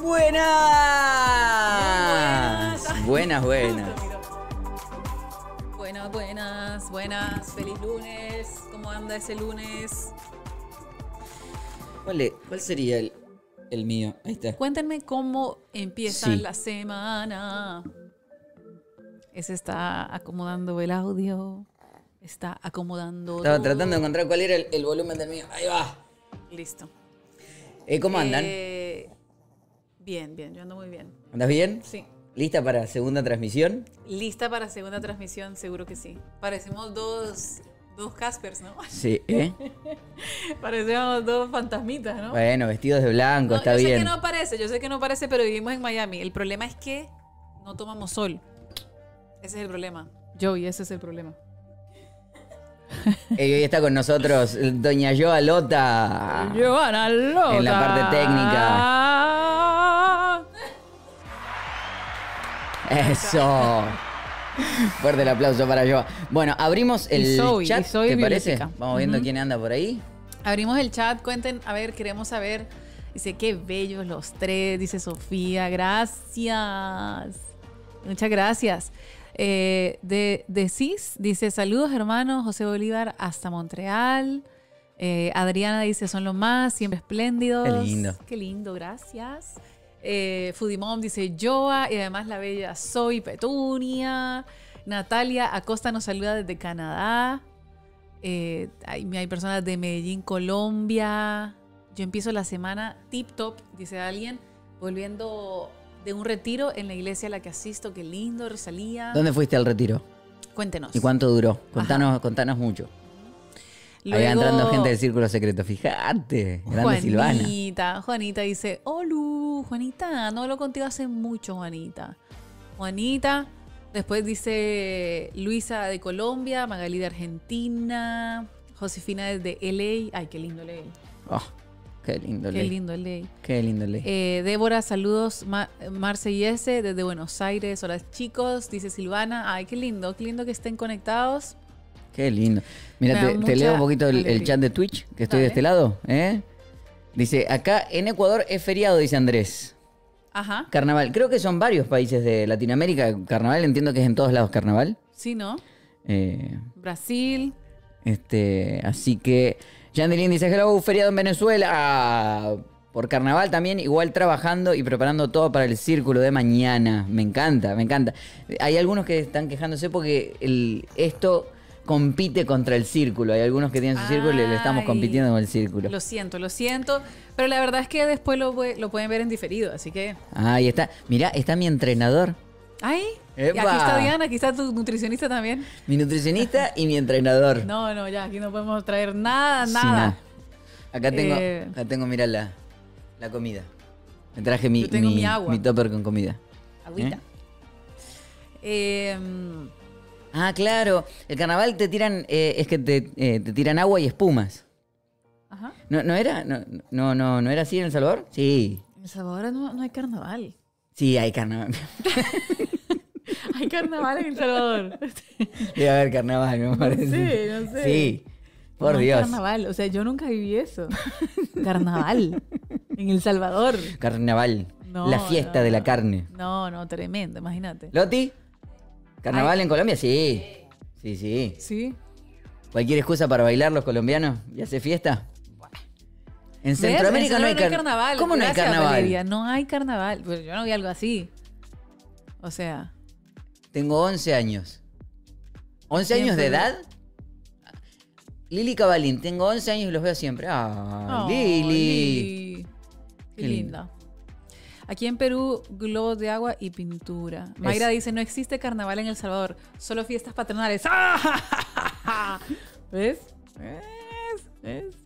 Buenas. Buenas, buenas. Buenas, buenas, buenas. Feliz lunes. ¿Cómo anda ese lunes? ¿Cuál, es- cuál sería el, el mío? Ahí está. Cuéntenme cómo empieza Sí. la semana. Ese está acomodando el audio. Está acomodando. Estaba todo. tratando de encontrar cuál era el, el volumen del mío. Ahí va. Listo. Eh, ¿Cómo andan? Eh, bien, bien. Yo ando muy bien. ¿Andas bien? Sí. ¿Lista para segunda transmisión? Lista para segunda transmisión, seguro que sí. Parecemos dos, dos Caspers, ¿no? Sí, ¿eh? Parecemos dos fantasmitas, ¿no? Bueno, vestidos de blanco, No, está yo sé bien. que no parece, yo sé que no parece, pero vivimos en Miami. El problema es que no tomamos sol. Ese es el problema. Joey, ese es el problema. Eh, hoy está con nosotros doña Joa Lota. Giovanna Lota. En la parte Eso. Fuerte el aplauso para Joa. Bueno, abrimos el chat, y Zoe ¿te parece? Vamos viendo quién anda por ahí. Abrimos el chat, cuenten, a ver, queremos saber. Dice, qué bellos los tres, dice Sofía, gracias. Muchas gracias. Eh, de, de CIS dice, saludos hermanos, José Bolívar hasta Montreal. Eh, Adriana dice, son los más, siempre espléndidos. Qué lindo. Qué lindo, gracias. Eh, Foodie Mom dice Joa y además la bella Soy Petunia. Natalia Acosta nos saluda desde Canadá. Eh, hay, hay personas de Medellín, Colombia. Yo empiezo la semana tip top, dice alguien, volviendo de un retiro en la iglesia a la que asisto. Qué lindo, Rosalía. ¿Dónde fuiste al retiro? Cuéntenos. ¿Y cuánto duró? Contanos, contanos mucho. Ahí Luego, entrando gente del círculo secreto. Fíjate. Grande Silvana. Juanita, Juanita dice, Olu, Juanita, no hablo contigo hace mucho, Juanita. Juanita, después dice Luisa de Colombia, Magali de Argentina, Josefina desde LA. Ay, qué lindo LA. Oh, qué lindo Qué ley. lindo LA. Qué lindo ley. Eh, Débora, saludos. Ma- Marce y S desde Buenos Aires. Hola chicos, dice Silvana. Ay, qué lindo, qué lindo que estén conectados. Qué lindo. Mira, te, leo un poquito el, chat de Twitch, que estoy de este lado. ¿eh? Dice, acá en Ecuador es feriado, dice Andrés. Ajá. Carnaval. Creo que son varios países de Latinoamérica. Carnaval, entiendo que es en todos lados carnaval. Sí, ¿no? Eh, Brasil. este, así que Yandelin dice, hello, feriado en Venezuela. Por carnaval también, igual trabajando y preparando todo para el círculo de mañana. Me encanta, me encanta. Hay algunos que están quejándose porque el, esto compite contra el círculo. Hay algunos que tienen su círculo y le estamos compitiendo con el círculo. Lo siento, lo siento. Pero la verdad es que después lo, pue- lo pueden ver en diferido, así que. Ahí está. Mirá, está mi entrenador, ¡Ay! Y aquí está Diana, aquí está tu nutricionista también. mi nutricionista y mi entrenador. No, no, ya, aquí no podemos traer nada, Sí, nada. Acá tengo, Eh. acá tengo, mira la, la comida. Me traje mi, mi, mi agua. mi topper con comida. Agüita. Eh, Ah, claro. El carnaval te tiran, eh, es que te, eh, te tiran agua y espumas. ajá. ¿No, no era? No, no, no, ¿No era así en El Salvador? Sí. En El Salvador no, no hay carnaval. Sí, hay carnaval. Hay carnaval en El Salvador. Debe haber carnaval, me parece. sé, no sé. Sí. Por No Dios. carnaval, o sea, yo nunca viví eso. Carnaval. En El Salvador. Carnaval. No, la fiesta no, de la carne. No, no, tremendo, imagínate. ¿Loti? ¿Carnaval Ay. en Colombia? Sí. Sí, sí. Sí. ¿Cualquier excusa para bailar los colombianos y hacer fiesta? En. Centroamérica En no hay, car- carnaval. ¿Cómo no hay carnaval? Valeria, No hay carnaval. Yo no vi algo así. O sea, Tengo 11 años. ¿11 Bien, años de edad? Lili Cabalín, tengo 11 años y los veo siempre. Ah, oh, Lili. Lili. Qué, Qué linda. Aquí en Perú, globos de agua y pintura. Mayra Es- dice, no existe carnaval en El Salvador, solo fiestas patronales. ¿Ves? ¿Ves?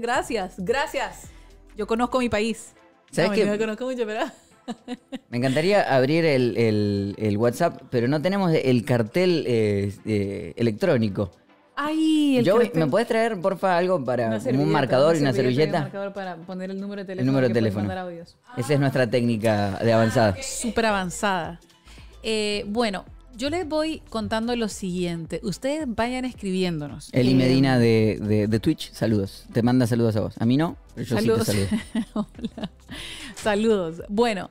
Gracias, gracias. Yo conozco mi país. ¿Sabes no, qué? No conozco mucho, pero... Me encantaría abrir el, el- el WhatsApp, pero no tenemos el cartel eh, eh, electrónico. El cartel. ¿Me puedes traer, porfa, algo para un marcador y una servilleta? Un marcador para poner el número de teléfono. número de teléfono. mandar audios. Esa es nuestra técnica de avanzada. Súper avanzada. Eh, bueno, Yo les voy contando lo siguiente. Ustedes vayan escribiéndonos. Eli Eh, Medina de, de- de Twitch, saludos. Te manda saludos a vos. A mí no, pero yo Saludos. sí te saludo. Hola. Saludos. Bueno,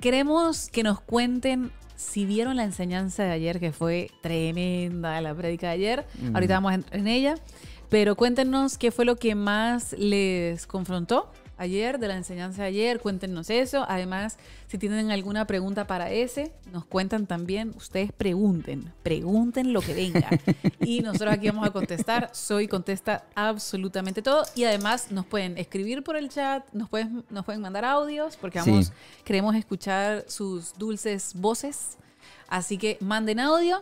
queremos que nos cuenten si vieron la enseñanza de ayer, que fue tremenda la prédica de ayer. Mm. Ahorita vamos a entrar en ella. Pero cuéntenos qué fue lo que más les confrontó ayer, de la enseñanza de ayer. Cuéntenos eso. Además, si tienen alguna pregunta para ese, nos cuentan también. Ustedes pregunten, pregunten lo que venga. y nosotros aquí vamos a contestar. Soy contesta absolutamente todo. Y además nos pueden escribir por el chat, nos pueden, nos pueden mandar audios, porque Sí. vamos, queremos escuchar sus dulces voces. Así que manden audio.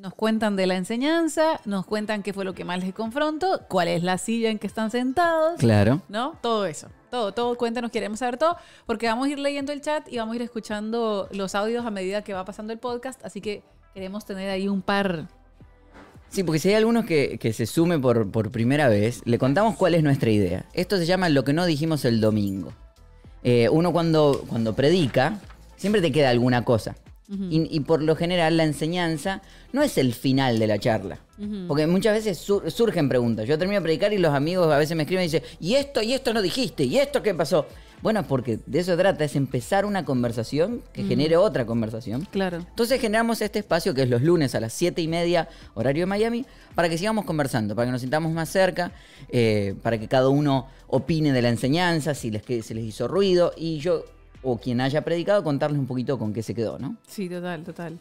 Nos cuentan de la enseñanza, nos cuentan qué fue lo que más les confrontó, cuál es la silla en que están sentados, Claro. ¿no? Todo eso. Todo, todo, cuéntanos, queremos saber todo, porque vamos a ir leyendo el chat y vamos a ir escuchando los audios a medida que va pasando el podcast, así que queremos tener ahí un par. Sí, porque si hay algunos que, que se sume por, por primera vez, le contamos cuál es nuestra idea. Esto se llama lo que no dijimos el domingo. Eh, uno cuando, cuando predica, siempre te queda alguna cosa. Y, y por lo general la enseñanza no es el final de la charla. Porque muchas veces sur- surgen preguntas. Yo termino de predicar y los amigos a veces me escriben y dicen, ¿y esto, y esto no dijiste? ¿Y esto qué pasó? Bueno, porque de eso trata, es empezar una conversación que genere otra conversación. Claro. Entonces generamos este espacio que es los lunes a las 7 y media, horario de Miami, para que sigamos conversando, para que nos sintamos más cerca, eh, para que cada uno opine de la enseñanza, si les, que- se les hizo ruido, y yo, o quien haya predicado, contarles un poquito con qué se quedó, ¿no? Sí, total, total.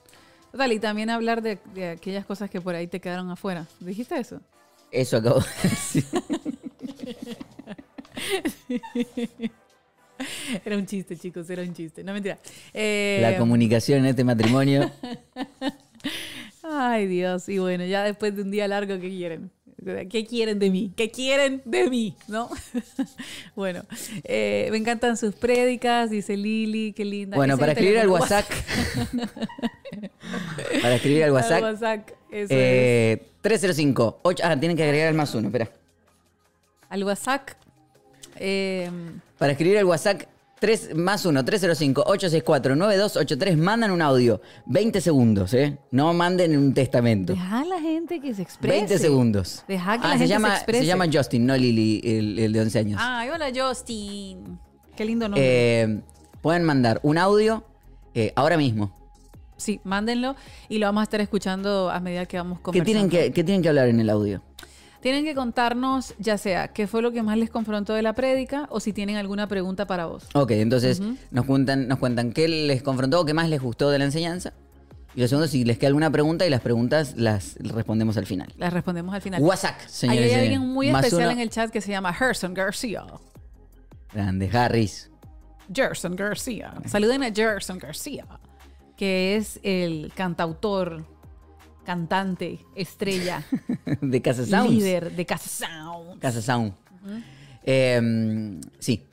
Total, y también hablar de, de aquellas cosas que por ahí te quedaron afuera. ¿Dijiste eso? Eso acabo de decir. Era un chiste, chicos, era un chiste. No mentira. Eh, La comunicación en este matrimonio. Ay, Dios. Y bueno, ya después de un día largo, ¿qué quieren? ¿Qué quieren de mí? ¿Qué quieren de mí? ¿No? bueno, eh, me encantan sus prédicas, dice Lili, qué linda. Bueno, para es escribir al WhatsApp. para escribir al Al WhatsApp. WhatsApp, eso es. eh, 305. ocho- ah, tienen que agregar el más uno, espera. Al WhatsApp. eh, Para escribir el WhatsApp 3 más 1 305 864 9283 mandan un audio 20 segundos, ¿eh? No manden un testamento. deja a la gente que se exprese. 20 segundos. Deja que Ah, la se gente llama, se exprese. se llama Justin, no Lily, el, el de 11 años. Ay, hola Justin. Qué lindo nombre. Eh, pueden mandar un audio eh, ahora mismo. sí, mándenlo y lo vamos a estar escuchando a medida que vamos ¿Qué conversando. tienen que, qué tienen que hablar en el audio? Tienen que contarnos, ya sea qué fue lo que más les confrontó de la prédica o si tienen alguna pregunta para vos. Ok, entonces nos, cuentan, nos cuentan qué les confrontó, qué más les gustó de la enseñanza. Y lo segundo, si les queda alguna pregunta y las preguntas las respondemos al final. Las respondemos al final. WhatsApp, Ahí señores. hay y alguien muy especial uno. en el chat que se llama Gerson García. Grande, Harris. Gerson García. Saluden a Gerson García, que es el cantautor, cantante, estrella, de Casa Sounds. líder de Casa Sound. Casa Sound. Eh, sí.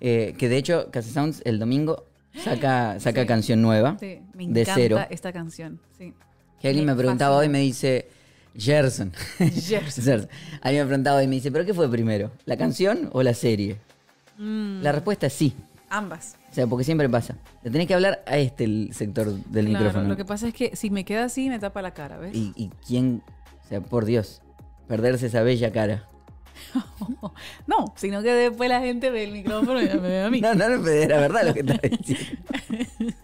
Eh, que de hecho, Casa Sounds el domingo saca, saca Sí. canción nueva. Sí, me de encanta cero. esta canción. Sí. Que alguien me preguntaba hoy, me dice, Gerson. Gerson. Gerson. Alguien me preguntaba hoy, me dice, ¿pero qué fue primero? ¿La canción o la serie? Mm. La respuesta es sí. Ambas. O sea, porque siempre pasa. Le tenés que hablar a este el sector del Claro, micrófono. lo que pasa es que si me queda así, me tapa la cara, ¿ves? y, y quién, o sea, por Dios, perderse esa bella cara. No, sino que después la gente ve el micrófono y me ve a mí. No, no, no, era verdad lo que estaba diciendo.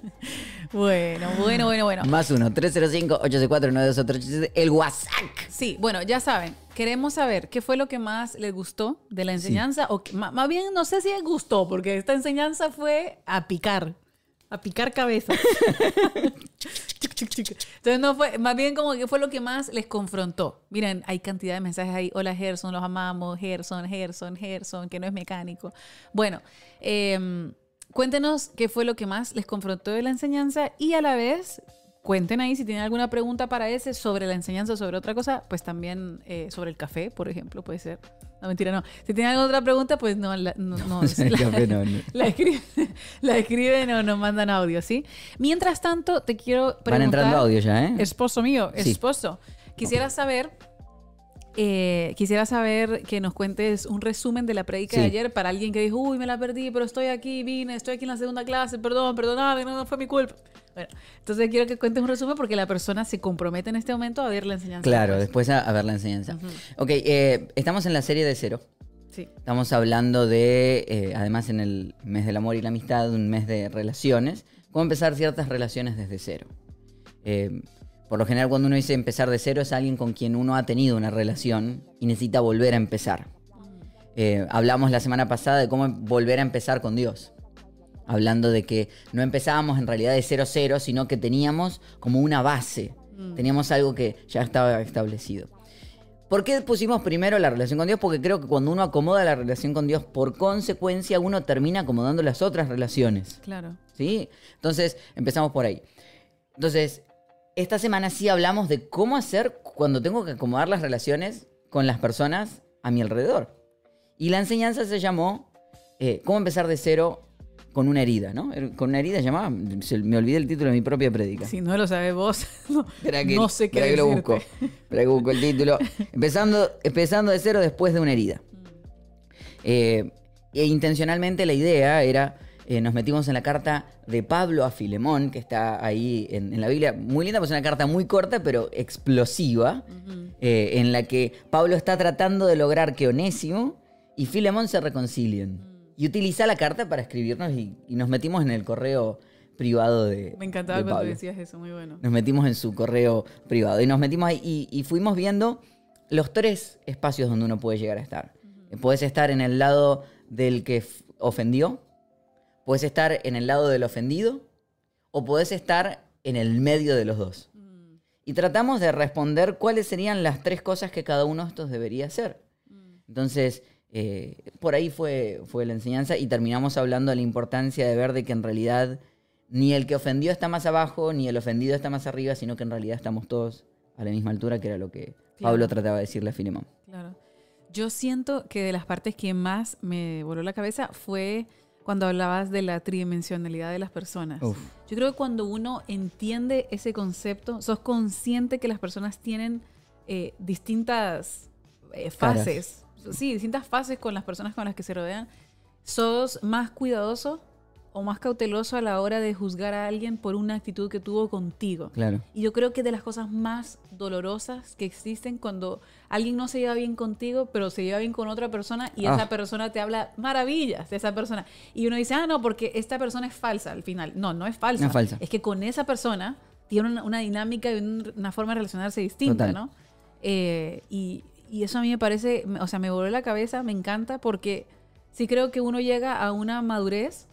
Bueno, bueno, bueno, bueno. Más uno, 305-864-9287, el WhatsApp. Sí, bueno, ya saben, queremos saber qué fue lo que más les gustó de la enseñanza, o que- ma- más bien no sé si les gustó, porque esta enseñanza fue a picar, a picar cabeza. Entonces no fue, más bien como que fue lo que más les confrontó. Miren, hay cantidad de mensajes ahí. Hola Gerson, los amamos. Gerson, Gerson, Gerson, que no es mecánico. Bueno, em, cuéntenos qué fue lo que más les confrontó de la enseñanza y a la vez cuenten ahí si tienen alguna pregunta para ese sobre la enseñanza sobre otra cosa, pues también eh, sobre el café, por ejemplo, puede ser. No, mentira, no. Si tienen alguna otra pregunta, pues no, la- no, no, la- la escriben, escriben o nos mandan audio, ¿sí? Mientras tanto, te quiero preguntar... Van entrando audio ya, ¿eh? Esposo mío, Sí. esposo. Quisiera saber eh, quisiera saber que nos cuentes un resumen de la predica de Sí. ayer para alguien que dijo, uy, me la perdí, pero estoy aquí, vine, estoy aquí en la segunda clase, perdón, perdóname, no, no fue mi culpa. Bueno, entonces quiero que cuentes un resumen porque la persona se compromete en este momento a ver la enseñanza. Claro, después. a, a ver la enseñanza. Ok, eh, estamos en la serie de cero. Sí. Estamos hablando de, eh, además en el mes del amor y la amistad, un mes de relaciones, cómo empezar ciertas relaciones desde cero. Eh, por lo general cuando uno dice empezar de cero es alguien con quien uno ha tenido una relación y necesita volver a empezar. Eh, hablamos la semana pasada de cómo volver a empezar con Dios. Hablando de que no empezábamos en realidad de cero cero, sino que teníamos como una base. Teníamos algo que ya estaba establecido. ¿Por qué pusimos primero la relación con Dios? Porque creo que cuando uno acomoda la relación con Dios, por consecuencia uno termina acomodando las otras relaciones. Claro. ¿Sí? Entonces, empezamos por ahí. Entonces, esta semana sí hablamos de cómo hacer cuando tengo que acomodar las relaciones con las personas a mi alrededor. Y la enseñanza se llamó eh, cómo empezar de cero con una herida, ¿no? Er- Con una herida llamada, se- me olvidé el título de mi propia prédica. Si no lo sabes vos, no, que, no sé qué que lo busco. Que busco el título. Empezando, empezando de cero después de una herida. Eh, e intencionalmente la idea era, eh, nos metimos en la carta de Pablo a Filemón, que está ahí en, en la Biblia, muy linda, pues es una carta muy corta, pero explosiva, eh, en la que Pablo está tratando de lograr que Onésimo y Filemón se reconcilien. Y utiliza la carta para escribirnos y, y nos metimos en el correo privado de Me encantaba de cuando Pablo. decías eso, muy bueno. Nos metimos en su correo privado y nos metimos ahí y, y fuimos viendo los tres espacios donde uno puede llegar a estar. Puedes estar en el lado del que ofendió, puedes estar en el lado del ofendido o puedes estar en el medio de los dos. Y tratamos de responder cuáles serían las tres cosas que cada uno de estos debería hacer. Entonces, eh, por ahí fue, fue la enseñanza y terminamos hablando de la importancia de ver de que en realidad ni el que ofendió está más abajo, ni el ofendido está más arriba, sino que en realidad estamos todos a la misma altura, que era lo que Claro. Pablo trataba de decirle a Filemón. Claro. Yo siento que de las partes que más me voló la cabeza fue cuando hablabas de la tridimensionalidad de las personas. Uf. Yo creo que cuando uno entiende ese concepto, sos consciente que las personas tienen eh, distintas eh, Caras. Sí, distintas fases con las personas con las que se rodean. Sos más cuidadoso o más cauteloso a la hora de juzgar a alguien por una actitud que tuvo contigo. Claro. Y yo creo que de las cosas más dolorosas que existen cuando alguien no se lleva bien contigo, pero se lleva bien con otra persona y Ah. esa persona te habla maravillas de esa persona. Y uno dice, ah, no, porque esta persona es falsa al final. No, no es falsa. No es falsa. Es que con esa persona tiene una, una dinámica y un- una forma de relacionarse distinta, Total. ¿no? Eh, y, y eso a mí me parece, o sea, me voló la cabeza, me encanta porque sí creo que uno llega a una madurez,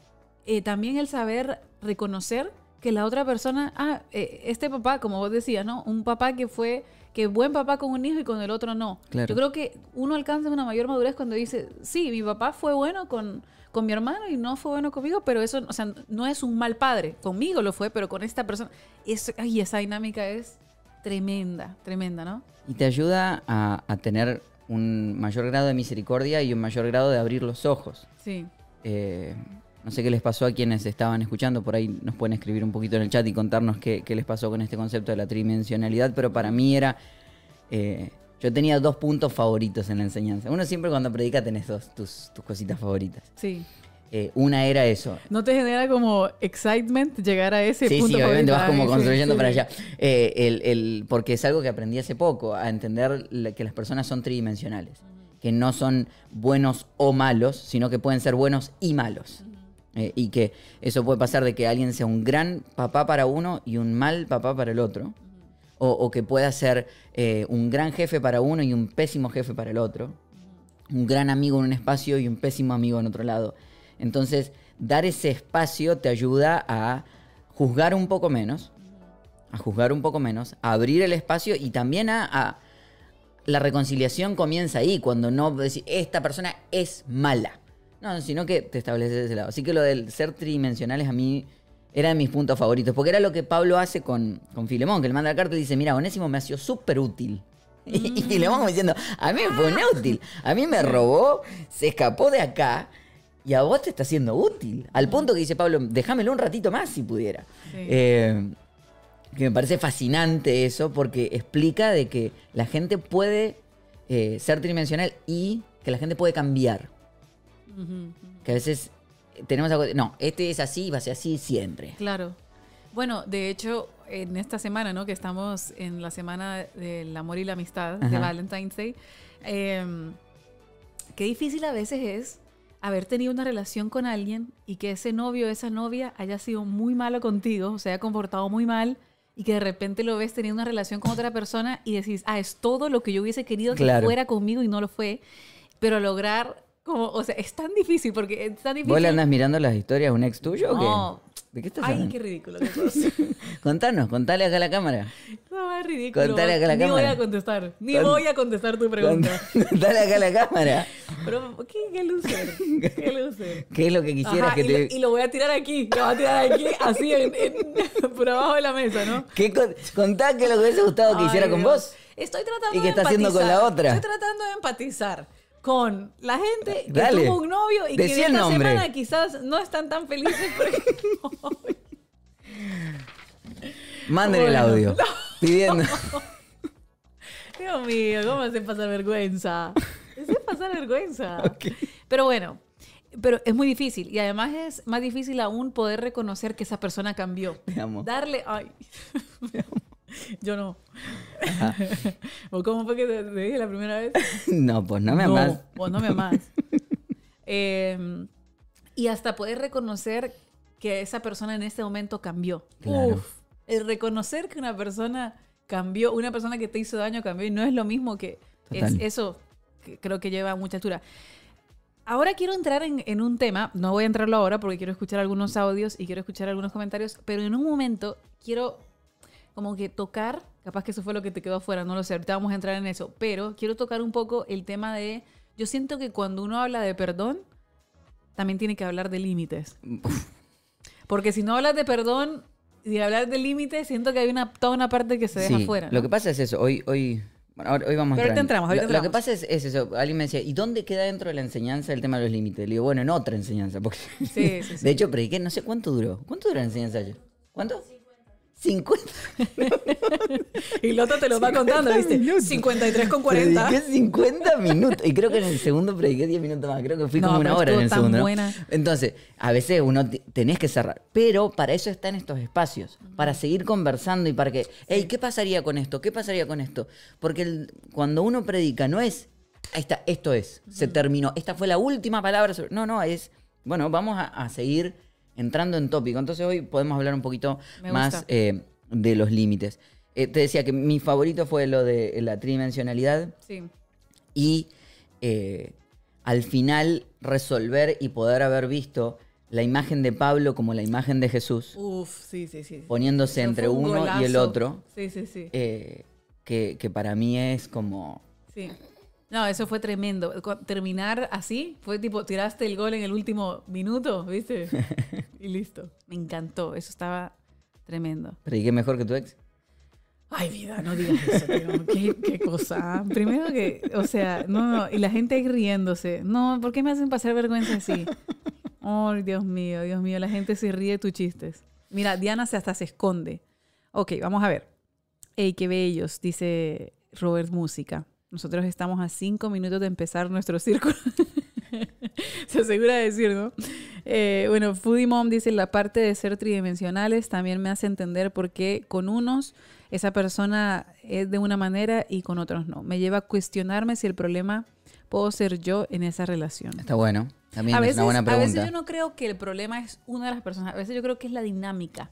eh, también el saber reconocer que la otra persona, ah, eh, este papá, como vos decías, ¿no? Un papá que fue, que buen papá con un hijo y con el otro no. Claro. Yo creo que uno alcanza una mayor madurez cuando dice, sí, mi papá fue bueno con, con mi hermano y no fue bueno conmigo, pero eso, o sea, no es un mal padre. Conmigo lo fue, pero con esta persona, eso, ay, esa dinámica es tremenda, tremenda, ¿no? Y te ayuda a, a tener un mayor grado de misericordia y un mayor grado de abrir los ojos. Sí. Eh, no sé qué les pasó a quienes estaban escuchando, por ahí nos pueden escribir un poquito en el chat y contarnos qué, qué les pasó con este concepto de la tridimensionalidad, pero para mí era... eh, yo tenía dos puntos favoritos en la enseñanza. Uno siempre cuando predica tenés dos, tus, tus cositas favoritas. Sí. Eh, una era eso. ¿No te genera como excitement llegar a ese Sí, punto sí, obviamente vas como sí, construyendo sí, para sí. allá. Eh, el- el- porque es algo que aprendí hace poco, a entender que las personas son tridimensionales. Que no son buenos o malos, sino que pueden ser buenos y malos. Eh, y que eso puede pasar de que alguien sea un gran papá para uno y un mal papá para el otro. O, o que pueda ser un gran jefe para uno y un pésimo jefe para el otro. Un gran amigo en un espacio y un pésimo amigo en otro lado. Entonces, dar ese espacio te ayuda a juzgar un poco menos, a juzgar un poco menos, a abrir el espacio y también a... a- la reconciliación comienza ahí, cuando no decís, esta persona es mala. No, sino que te estableces de ese lado. Así que lo del ser tridimensionales a mí era de mis puntos favoritos, porque era lo que Pablo hace con, con Filemón, que le manda la carta y dice, mira, Onésimo me ha sido súper útil. Y, y Filemón como diciendo, a mí me fue inútil, a mí me robó, se escapó de acá y a vos te está siendo útil. Al punto que dice Pablo, déjamelo un ratito más si pudiera. Sí. Eh, que me parece fascinante eso porque explica de que la gente puede eh, ser tridimensional y que la gente puede cambiar. Que a veces tenemos algo. No, este es así y va a ser así siempre. Claro. Bueno, de hecho, en esta semana, ¿no? Que estamos en la semana del amor y la amistad, de. Valentine's Day. eh, qué difícil a veces es haber tenido una relación con alguien y que ese novio o esa novia haya sido muy malo contigo, se haya comportado muy mal y que de repente lo ves teniendo una relación con otra persona y decís, ah, es todo lo que yo hubiese querido que Claro. fuera conmigo y no lo fue. Pero lograr, como, o sea, es tan difícil porque es tan difícil. ¿Vos le andás mirando las historias a un ex tuyo o No. qué? ¿De qué estás Ay, hablando? qué ridículo que. Contanos, contale acá a la cámara. No, es ridículo. Contale acá a la Ni voy cámara. a contestar. Ni voy a contestar tu pregunta. Contale acá a la cámara. Pero, ¿qué, qué loser? ¿Qué loser? ¿Qué es lo que quisieras Ajá, que y, te. lo, y lo voy a tirar aquí. Lo voy a tirar aquí, así, en, en- por abajo de la mesa, ¿no? ¿Qué con- Contá qué es lo que hubiese gustado que Ay, hiciera con Dios. vos. Estoy tratando ¿Y qué está haciendo con la otra? Estoy tratando de empatizar con la gente que Dale. tuvo un novio y Decí que el esta nombre. semana quizás no están tan felices porque Manden el Bueno, audio. Pidiendo. Dios mío, ¿cómo hacen pasar vergüenza? Hacen pasar vergüenza. Pero bueno, pero es muy difícil. Y además es más difícil aún poder reconocer que esa persona cambió. Te amo. Darle. Ay. Yo no. ¿O cómo fue que te, te dije la primera vez? No, pues no me amás. vos no me amás. Eh, y hasta poder reconocer que esa persona en este momento cambió. Claro. Uf, el reconocer que una persona cambió, una persona que te hizo daño cambió y no es lo mismo que es eso que creo que lleva a mucha altura. Ahora quiero entrar en, en un tema, no voy a entrarlo ahora porque quiero escuchar algunos audios y quiero escuchar algunos comentarios, pero en un momento quiero como que tocar, capaz que eso fue lo que te quedó afuera, no lo sé, ahorita vamos a entrar en eso, pero quiero tocar un poco el tema de, yo siento que cuando uno habla de perdón, también tiene que hablar de límites. Porque si no hablas de perdón y hablar de límites, siento que hay una, toda una parte que se deja Sí, afuera. Lo que pasa es eso. Hoy, hoy, bueno, hoy vamos a Pero ahorita entrar en- entramos, ahorita lo, lo que entramos. pasa es, es eso. Alguien me decía, ¿y dónde queda dentro de la enseñanza el tema de los límites? Le digo, bueno, en otra enseñanza. Porque Sí, sí, sí. De hecho, prediqué, no sé cuánto duró. ¿Cuánto duró la enseñanza ayer? ¿Cuánto? 50. Y el otro te lo va contando, ¿viste? 53 con 40. Prediqué 50 minutos. Y creo que en el segundo prediqué 10 minutos más. Creo que fui No, como una hora en el tan segundo. ¿no? buena. Entonces, a veces uno tenés que cerrar. Pero para eso están estos espacios. Para seguir conversando y para que, hey, ¿qué pasaría con esto? ¿Qué pasaría con esto? Porque el- cuando uno predica, no es, ahí está, esto es, se terminó. Esta fue la última palabra. sobre-". No, no, es, bueno, vamos a, a seguir entrando en tópico. Entonces hoy podemos hablar un poquito Me más eh, de los límites. Eh, te decía que mi favorito fue lo de la tridimensionalidad Sí. y eh, al final resolver y poder haber visto la imagen de Pablo como la imagen de Jesús, Uf, sí, sí, sí. poniéndose Eso entre un uno y el otro, Sí, sí, sí. que, que para mí es como... Sí. No, eso fue tremendo. Terminar así, fue tipo, tiraste el gol en el último minuto, ¿viste? Y listo. Me encantó. Eso estaba tremendo. ¿Prediqué mejor que tu ex? Ay, vida, no digas eso, tío. ¿Qué, qué cosa. Primero que, o sea, no, no. Y la gente ahí riéndose. No, ¿por qué me hacen pasar vergüenza así? Ay, Dios mío, Dios mío. La gente se ríe de tus chistes. Mira, Diana se hasta se esconde. Ok, vamos a ver. Ey, qué bellos, dice Robert Música. Nosotros estamos a cinco minutos de empezar nuestro círculo. Se asegura de decir, ¿no? Eh, bueno, Foodie Mom dice, la parte de ser tridimensionales también me hace entender por qué con unos esa persona es de una manera y con otros no. Me lleva a cuestionarme si el problema puedo ser yo en esa relación. Está bueno. También A es veces, una buena a pregunta. veces yo no creo que el problema es una de las personas, a veces yo creo que es la dinámica,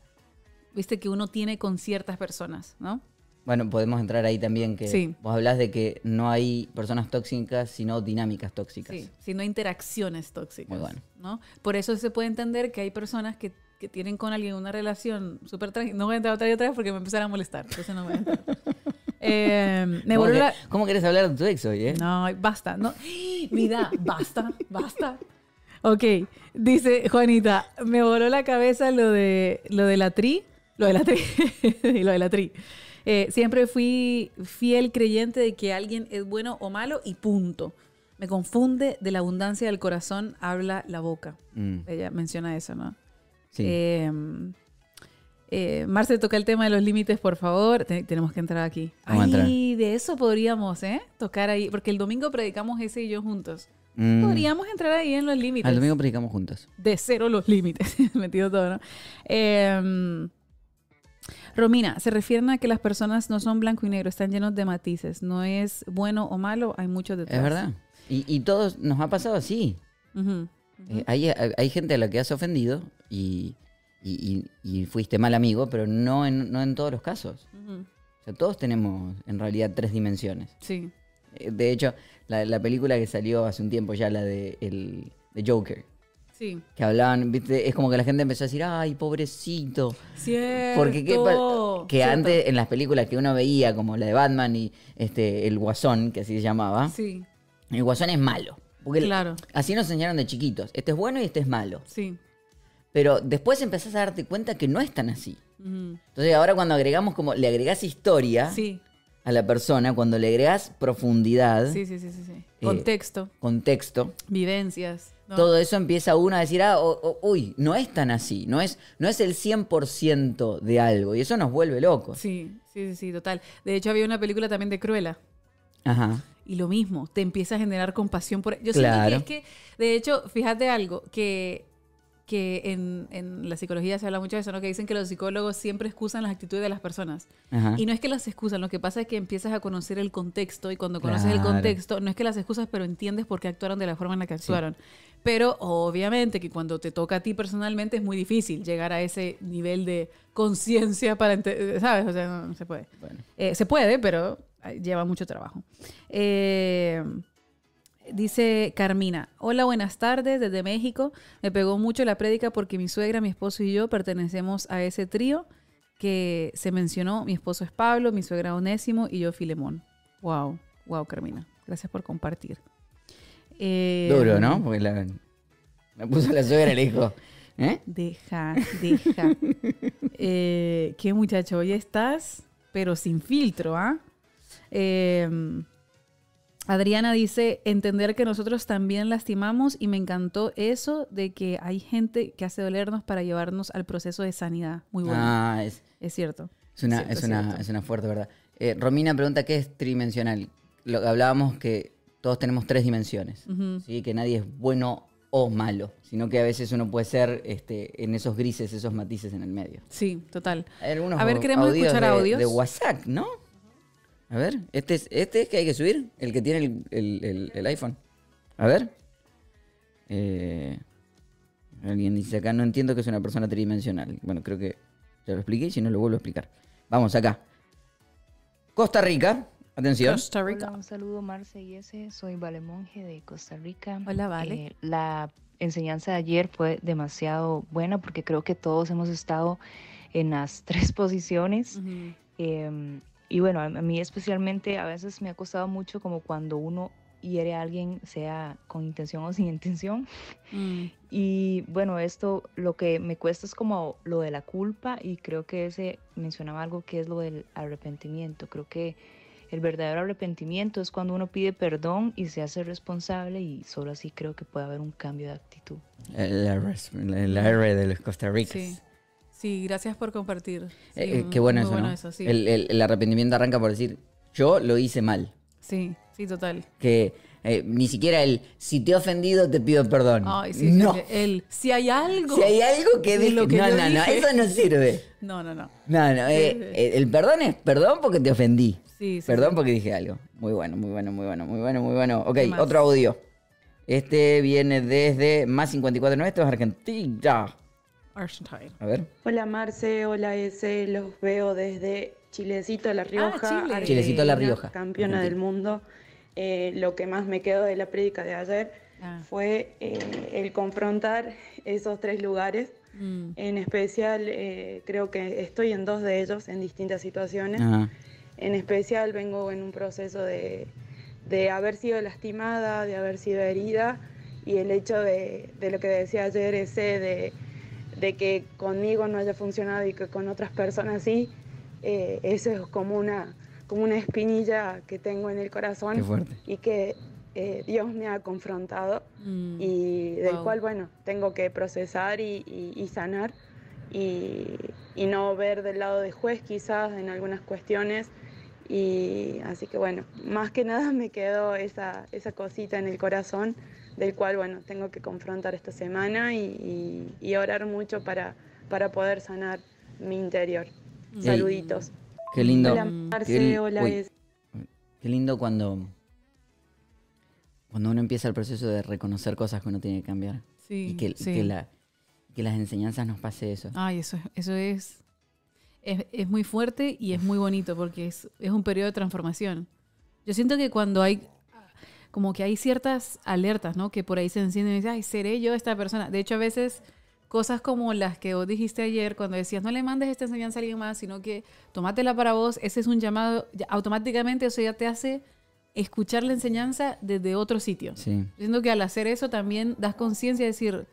viste, que uno tiene con ciertas personas, ¿no? Bueno, podemos entrar ahí también, que Sí. vos hablás de que no hay personas tóxicas, sino dinámicas tóxicas. Sí, si no hay interacciones tóxicas. Muy bueno. ¿no? Por eso se puede entender que hay personas que, que tienen con alguien una relación súper tranquila. No voy a entrar otra y otra vez porque me empezaron a molestar. Entonces no voy a entrar. Eh, me ¿Cómo, que- la- ¿Cómo querés hablar de tu ex hoy, eh? No, basta. No. Mira, basta, basta. Ok, dice Juanita, me voló la cabeza lo de, lo de la tri. Lo de la tri. lo de la tri. Eh, siempre fui fiel creyente de que alguien es bueno o malo y punto. Me confunde de la abundancia del corazón, habla la boca. Mm, Ella menciona eso, ¿no? sí. Eh, Eh, Marce, toca el tema de los límites, por favor. Te- tenemos que entrar aquí. Ay, de eso podríamos, ¿eh? Tocar ahí. Porque el domingo predicamos ese y yo juntos. Mm, Podríamos entrar ahí en los límites. Al domingo predicamos juntos. De cero los límites. Metido todo, ¿no? Eh, Romina, se refieren a que las personas no son blanco y negro, están llenos de matices. No es bueno o malo, hay muchos detrás. Es verdad. Y, y todos nos ha pasado así. Eh, hay, hay gente a la que has ofendido y, y- y- y fuiste mal amigo, pero no en, no en todos los casos. O sea, todos tenemos en realidad tres dimensiones. Sí. Eh, De hecho, la, la película que salió hace un tiempo ya, la de, el, de Joker, Sí. que hablaban, ¿viste? es como que la gente empezó a decir, ay, pobrecito. Cierto. Porque ¿qué pa- que Cierto. antes en las películas que uno veía, como la de Batman y este el Guasón, que así se llamaba, Sí, el Guasón es malo. Porque claro. así nos enseñaron de chiquitos. Este es bueno y este es malo. Sí. Pero después empezás a darte cuenta que no es tan así. Entonces ahora cuando agregamos como, le agregás historia Sí. A la persona, cuando le agregás profundidad, Sí, sí, sí, sí, sí. Eh, Contexto, contexto, vivencias. ¿no? todo eso empieza uno a decir, ah, o- o- uy, no es tan así, no es, no es el 100% de algo. Y eso nos vuelve locos. Sí, sí, sí, sí, total. De hecho, había una película también de Cruella. Ajá. Y lo mismo, te empieza a generar compasión por... Yo Claro. siento que es que, de hecho, fíjate algo, que, que en, en la psicología se habla mucho de eso, ¿no? Que dicen que los psicólogos siempre excusan las actitudes de las personas. Ajá. Y no es que las excusan, lo que pasa es que empiezas a conocer el contexto y cuando conoces el contexto, no es que las excusas, pero entiendes por qué actuaron de la forma en la que actuaron. Pero obviamente que cuando te toca a ti personalmente es muy difícil llegar a ese nivel de conciencia para, ¿sabes? O sea, no, no se puede. Bueno. Eh, se puede, pero lleva mucho trabajo. Eh, dice Carmina, hola, buenas tardes desde México. Me pegó mucho la prédica porque mi suegra, mi esposo y yo pertenecemos a ese trío que se mencionó. Mi esposo es Pablo, mi suegra Onésimo y yo Filemón. Wow, wow, Carmina. Gracias por compartir. Eh, Duro, ¿no? Porque la, me puso la suegra y le dijo, ¿eh? Deja, deja. Eh, qué muchacho, hoy estás, pero sin filtro, ¿ah? Eh, Adriana dice, entender que nosotros también lastimamos y me encantó eso de que hay gente que hace dolernos para llevarnos al proceso de sanidad. Muy bueno, Ah, es, es cierto. es una, Cierto, es, una, cierto. es una fuerte verdad. Eh, Romina pregunta, ¿qué es tridimensional? Lo que hablábamos que todos tenemos tres dimensiones. ¿sí? Que nadie es bueno o malo, sino que a veces uno puede ser este, en esos grises, esos matices en el medio. Sí, total. Algunos A ver, queremos audios escuchar de, audios. de WhatsApp, ¿no? A ver, este es este es que hay que subir, el que tiene el, el- el- el iPhone. A ver. Eh, alguien dice acá, no entiendo que es una persona tridimensional. Bueno, creo que ya lo expliqué y si no lo vuelvo a explicar. Vamos acá. Costa Rica, atención. Costa Rica. Hola, un saludo Marce y ese, soy Vale Monje de Costa Rica. Hola, Vale. Eh, la enseñanza de ayer fue demasiado buena porque creo que todos hemos estado en las tres posiciones. Y bueno, a, mí especialmente a veces me ha costado mucho como cuando uno hiere a alguien, sea con intención o sin intención. Mm, Y bueno, esto lo que me cuesta es como lo de la culpa y creo que ese mencionaba algo que es lo del arrepentimiento. Creo que el verdadero arrepentimiento es cuando uno pide perdón y se hace responsable y solo así creo que puede haber un cambio de actitud. El, R, el R de los Costa Ricas. Sí. Sí, gracias por compartir. Sí, Eh, eh, qué bueno eso, bueno ¿no? eso, sí. el, el- el arrepentimiento arranca por decir, yo lo hice mal. Sí, sí, total. Que eh, ni siquiera el, si te he ofendido, te pido perdón. Ay, sí, no. sí, el, si hay algo. Si hay algo que de lo que no, yo no, no, eso no sirve. No, no, no. No, no, eh, el perdón es perdón porque te ofendí. Sí, sí. Perdón porque dije algo. Muy bueno, muy bueno, muy bueno, muy bueno, muy bueno. Ok, otro audio. Este viene desde más 549, esto es Argentina. Argentine. A ver. Hola Marce, hola S, los veo desde Chilecito, La Rioja, Chile. Argentina, Chilecito, La Rioja, campeona Argentina. del mundo. Eh, lo que más me quedó de la prédica de ayer Ah. fue eh, el confrontar esos tres lugares. Mm, En especial, eh, creo que estoy en dos de ellos en distintas situaciones. Ajá. En especial vengo en un proceso de, de haber sido lastimada, de haber sido herida y el hecho de, de lo que decía ayer ese de, de que conmigo no haya funcionado y que con otras personas sí, eh, eso es como una, como una espinilla que tengo en el corazón Qué fuerte. y que eh, Dios me ha confrontado mm. y del Wow. cual, bueno, tengo que procesar y, y- y sanar. y, y no ver del lado de juez quizás en algunas cuestiones. Y así que bueno, más que nada me quedó esa, esa cosita en el corazón del cual bueno, tengo que confrontar esta semana y, y- y orar mucho para, para poder sanar mi interior. Saluditos. Qué lindo. Hola Qué Marce, li- hola uy, Es. Qué lindo cuando, cuando uno empieza el proceso de reconocer cosas que uno tiene que cambiar. Sí, y que, y que la- que las enseñanzas nos pase eso. Ay, eso, es- eso es, es, es muy fuerte y es muy bonito porque es, es un periodo de transformación. Yo siento que cuando hay, como que hay ciertas alertas, ¿no? Que por ahí se encienden y dicen, ay, seré yo esta persona. De hecho, a veces cosas como las que vos dijiste ayer, cuando decías, no le mandes esta enseñanza a alguien más, sino que tómatela para vos, ese es un llamado, automáticamente eso ya te hace escuchar la enseñanza desde otro sitio. Sí. Siento que al hacer eso también das conciencia de decir,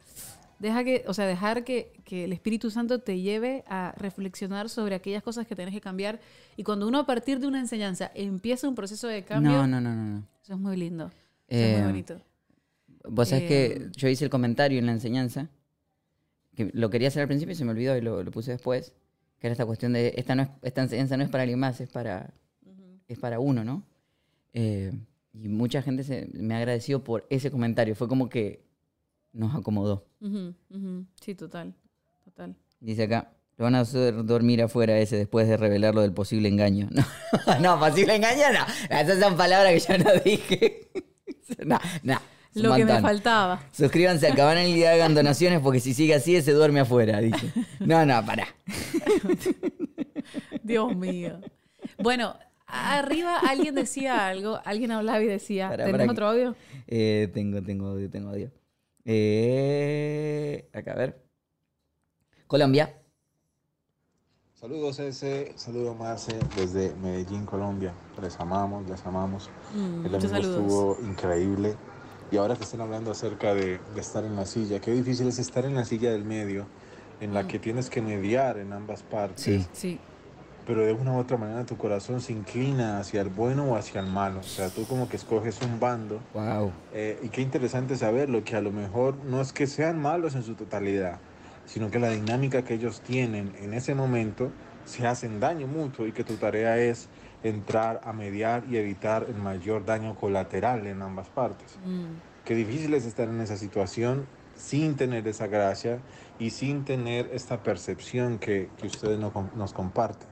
deja que, o sea, dejar que, que el Espíritu Santo te lleve a reflexionar sobre aquellas cosas que tienes que cambiar. Y cuando uno a partir de una enseñanza empieza un proceso de cambio, No, no, no, no. no. Eso es muy lindo. Eso Eh, es muy bonito. Vos sabés que Eh, yo hice el comentario en la enseñanza, que lo quería hacer al principio y se me olvidó y lo, lo puse después, que era esta cuestión de, esta, no es, esta enseñanza no es para alguien más, es para, es para uno, ¿no? Eh, y mucha gente se, me agradeció por ese comentario, fue como que nos acomodó. Sí, total. Total. Dice acá, lo van a hacer dormir afuera ese después de revelar lo del posible engaño. No, no posible engaño no. Esas son palabras que yo no dije. No, no. Lo que me faltaba. Suscríbanse a Cabana y hagan donaciones porque si sigue así, se duerme afuera, dice. No, no, pará. Dios mío. Bueno, arriba alguien decía algo, alguien hablaba y decía, Pará, ¿tenés pará. otro audio? Eh, tengo, tengo audio, tengo audio. Eh, acá, a ver. Colombia. Saludos ese, saludo Marce desde Medellín, Colombia. Les amamos, les amamos. Mm, El saludos. estuvo increíble. Y ahora que están hablando acerca de, de estar en la silla, qué difícil es estar en la silla del medio, en la que tienes que mediar en ambas partes. Sí. Sí. Pero de una u otra manera tu corazón se inclina hacia el bueno o hacia el malo. O sea, tú como que escoges un bando. Wow. Eh, y qué interesante saberlo, que a lo mejor no es que sean malos en su totalidad, sino que la dinámica que ellos tienen en ese momento se hacen daño mutuo y que tu tarea es entrar a mediar y evitar el mayor daño colateral en ambas partes. Mm, Qué difícil es estar en esa situación sin tener esa gracia y sin tener esta percepción que, que ustedes no nos comparten.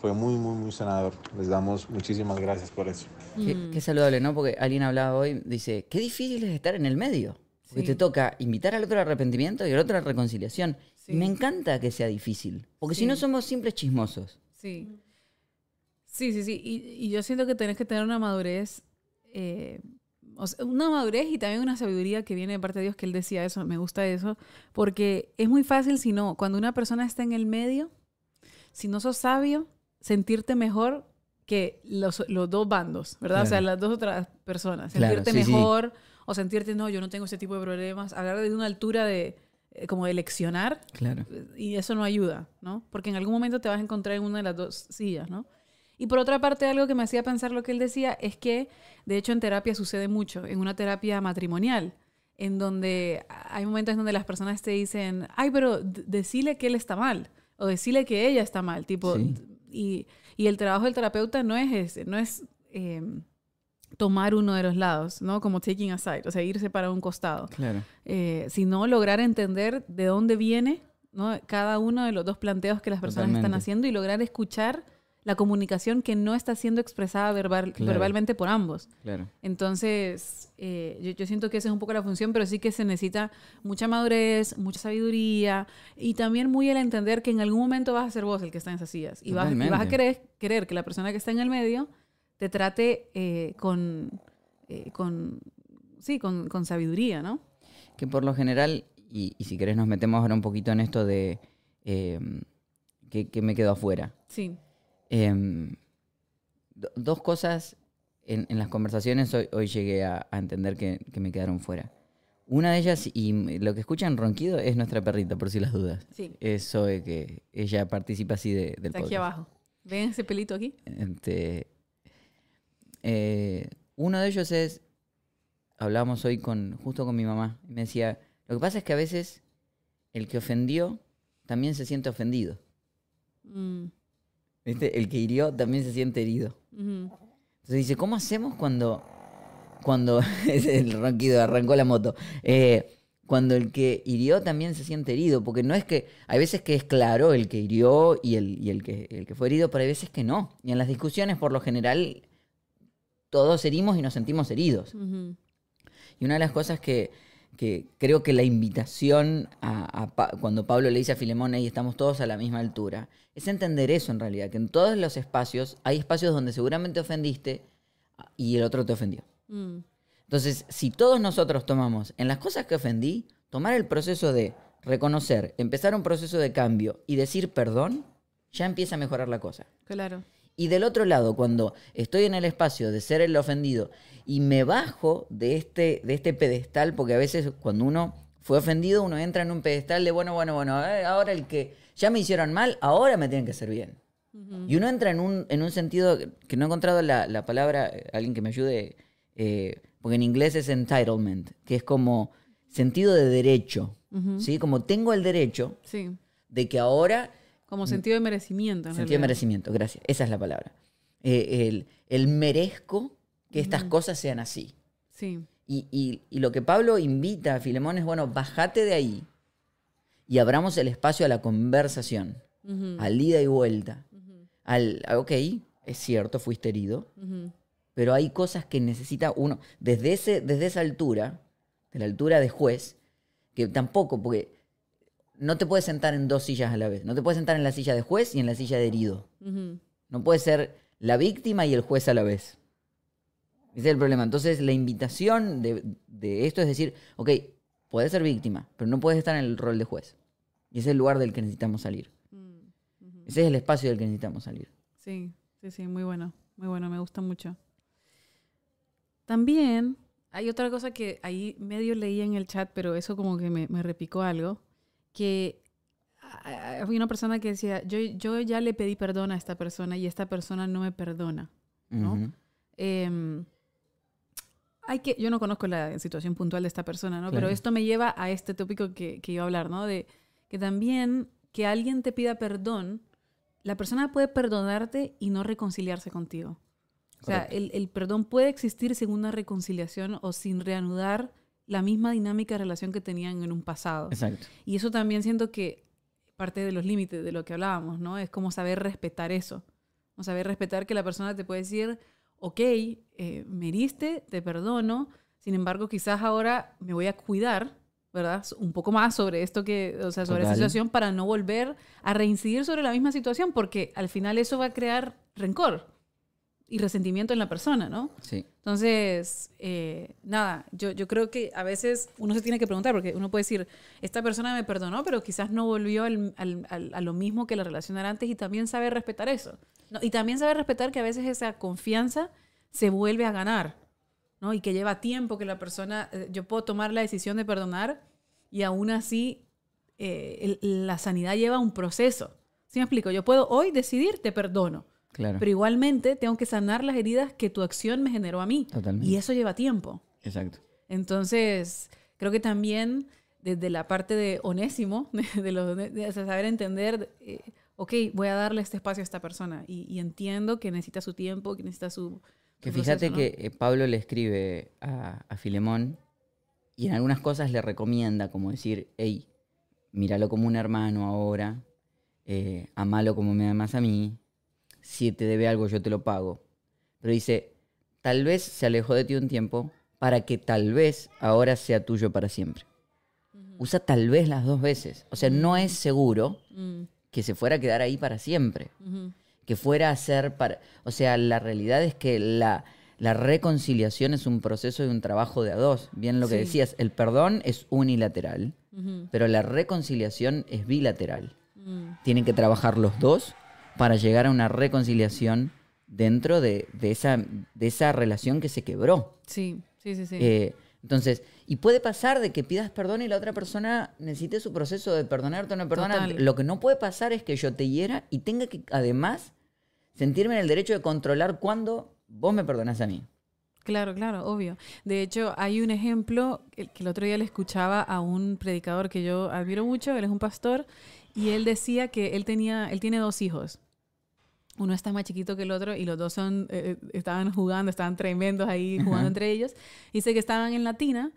Fue muy, muy, muy sanador. Les damos muchísimas gracias por eso. Qué, mm. qué saludable, ¿no? Porque alguien hablaba hoy, dice, qué difícil es estar en el medio. Porque Sí. te toca invitar al otro al arrepentimiento y al otro a la reconciliación. Sí. Y me encanta que sea difícil. Porque si no somos simples chismosos. Sí. Sí, sí, sí. Y, y yo siento que tenés que tener una madurez, eh, o sea, una madurez y también una sabiduría que viene de parte de Dios, que Él decía eso, me gusta eso, porque es muy fácil si no, cuando una persona está en el medio, si no sos sabio, sentirte mejor que los, los dos bandos, ¿verdad? O sea, Claro. las dos otras personas. Claro, Sentirte sí. mejor o sentirte, no, yo no tengo ese tipo de problemas, hablar de una altura de, eh, como de leccionar, Claro. y eso no ayuda, ¿no? Porque en algún momento te vas a encontrar en una de las dos sillas, ¿no? Y por otra parte, algo que me hacía pensar lo que él decía es que, de hecho, en terapia sucede mucho, en una terapia matrimonial, en donde hay momentos en donde las personas te dicen, ay, pero decile que él está mal, o decile que ella está mal, tipo, Sí. y, y el trabajo del terapeuta no es ese, no es eh, tomar uno de los lados, ¿no? Como taking a side, o sea, irse para un costado Claro. eh, sino lograr entender de dónde viene ¿no? cada uno de los dos planteos que las personas están haciendo y lograr escuchar la comunicación que no está siendo expresada verbal, Claro. verbalmente por ambos. Claro. Entonces, eh, yo, yo siento que esa es un poco la función, pero sí que se necesita mucha madurez, mucha sabiduría y también muy el entender que en algún momento vas a ser vos el que está en esas sillas y vas, y vas a querer, querer que la persona que está en el medio te trate eh, con, eh, con, sí, con, con sabiduría, ¿no? Que por lo general, y, y si querés nos metemos ahora un poquito en esto de eh, que, que me quedo afuera. Sí. Em, do- dos cosas en, en las conversaciones hoy, hoy llegué a, a entender que, que me quedaron fuera. Una de ellas, y lo que escuchan ronquido, es nuestra perrita, por si las dudas. Sí. Es Zoe, que ella participa así de- del Está aquí podcast. abajo. ¿Ven ese pelito aquí? Este, eh, uno de ellos es, hablábamos hoy con, justo con mi mamá, y me decía, lo que pasa es que a veces el que ofendió también se siente ofendido. Mm, ¿Viste? El que hirió también se siente herido. Entonces dice, ¿cómo hacemos cuando, cuando es el ronquido arrancó la moto? Eh, cuando el que hirió también se siente herido, porque no es que, hay veces que es claro el que hirió y el, y el, que, el que fue herido, pero hay veces que no. Y en las discusiones, por lo general, todos herimos y nos sentimos heridos. Y una de las cosas que, que creo que la invitación a, a Pa- cuando Pablo le dice a Filemón, y estamos todos a la misma altura, es entender eso en realidad, que en todos los espacios hay espacios donde seguramente ofendiste y el otro te ofendió. Mm, Entonces, si todos nosotros tomamos en las cosas que ofendí, tomar el proceso de reconocer, empezar un proceso de cambio y decir perdón, ya empieza a mejorar la cosa. Claro. Y del otro lado, cuando estoy en el espacio de ser el ofendido y me bajo de este, de este pedestal, porque a veces cuando uno fue ofendido, uno entra en un pedestal de, bueno, bueno, bueno, eh, ahora el que ya me hicieron mal, ahora me tienen que hacer bien. Y uno entra en un, en un sentido que no he encontrado la, la palabra, eh, alguien que me ayude, eh, porque en inglés es entitlement, que es como sentido de derecho. ¿sí? Como tengo el derecho Sí. de que ahora Como sentido de merecimiento. en Sentido de merecimiento, gracias. Esa es la palabra. Eh, el, el merezco que estas cosas sean así. Sí. Y, y- y lo que Pablo invita a Filemón es, bueno, bájate de ahí y abramos el espacio a la conversación, Ujú. al ida y vuelta. Al, a, ok, es cierto, fuiste herido, pero hay cosas que necesita uno, desde, ese, desde esa altura, de la altura de juez, que tampoco, porque no te puedes sentar en dos sillas a la vez. No te puedes sentar en la silla de juez y en la silla de herido. No puede ser la víctima y el juez a la vez. Ese es el problema. Entonces, la invitación de, de esto es decir, ok, puedes ser víctima, pero no puedes estar en el rol de juez. Y ese es el lugar del que necesitamos salir. Mm. Ese es el espacio del que necesitamos salir. Sí, sí, sí, muy bueno, muy bueno, me gusta mucho. También hay otra cosa que ahí medio leí en el chat, pero eso como que me, me repicó algo, que había una persona que decía, yo, yo ya le pedí perdón a esta persona y esta persona no me perdona. ¿no? Em, hay que, yo no conozco la situación puntual de esta persona, ¿no? Pero esto me lleva a este tópico que, que iba a hablar, ¿no? De que también que alguien te pida perdón, la persona puede perdonarte y no reconciliarse contigo. O sea, el, el perdón puede existir sin una reconciliación o sin reanudar la misma dinámica de relación que tenían en un pasado. Exacto. Y eso también siento que parte de los límites de lo que hablábamos, ¿no? Es como saber respetar eso. O saber respetar que la persona te puede decir, ok, eh, me heriste, te perdono, sin embargo, quizás ahora me voy a cuidar, ¿verdad? Un poco más sobre esto que, o sea, sobre esta Total. situación para no volver a reincidir sobre la misma situación, porque al final eso va a crear rencor y resentimiento en la persona, ¿no? Sí. Entonces, eh, nada, yo, yo creo que a veces uno se tiene que preguntar, porque uno puede decir, esta persona me perdonó, pero quizás no volvió al- al- al- a lo mismo que la relación era antes y también sabe respetar eso. ¿no? Y también sabe respetar que a veces esa confianza se vuelve a ganar, ¿no? Y que lleva tiempo que la persona, eh, yo puedo tomar la decisión de perdonar y aún así eh, el- la sanidad lleva un proceso. ¿Sí me explico? Yo puedo hoy decidir, te perdono. Claro. Pero igualmente tengo que sanar las heridas que tu acción me generó a mí. Totalmente. Y eso lleva tiempo. Exacto. Entonces, creo que también desde la parte de onésimo, de, de saber entender, eh, ok, voy a darle este espacio a esta persona y, y entiendo que necesita su tiempo, que necesita su... Que fíjate proceso, ¿no? que eh, Pablo le escribe a, a Filemón y en algunas cosas le recomienda, como decir, hey, míralo como un hermano ahora, eh, amalo como me amas a mí, si te debe algo yo te lo pago. Pero dice, tal vez se alejó de ti un tiempo para que tal vez ahora sea tuyo para siempre. Usa tal vez las dos veces. O sea, no es seguro Mm, que se fuera a quedar ahí para siempre que fuera a ser para... O sea, la realidad es que la, la reconciliación es un proceso y un trabajo de a dos. Bien lo que Sí. decías, el perdón es unilateral, pero la reconciliación es bilateral. mm, Tienen que trabajar los dos para llegar a una reconciliación dentro de, de esa, de esa relación que se quebró. Sí, sí, sí, sí. Eh, entonces, y puede pasar de que pidas perdón y la otra persona necesite su proceso de perdonarte o no perdonar. Total. Lo que no puede pasar es que yo te hiera y tenga que, además, sentirme en el derecho de controlar cuando vos me perdonás a mí. Claro, claro, obvio. De hecho, hay un ejemplo que el otro día le escuchaba a un predicador que yo admiro mucho, él es un pastor, Y él decía que él tenía, él tiene dos hijos. Uno está más chiquito que el otro y los dos son, eh, eh, estaban jugando, estaban tremendos ahí jugando entre ellos. Dice que estaban en la tina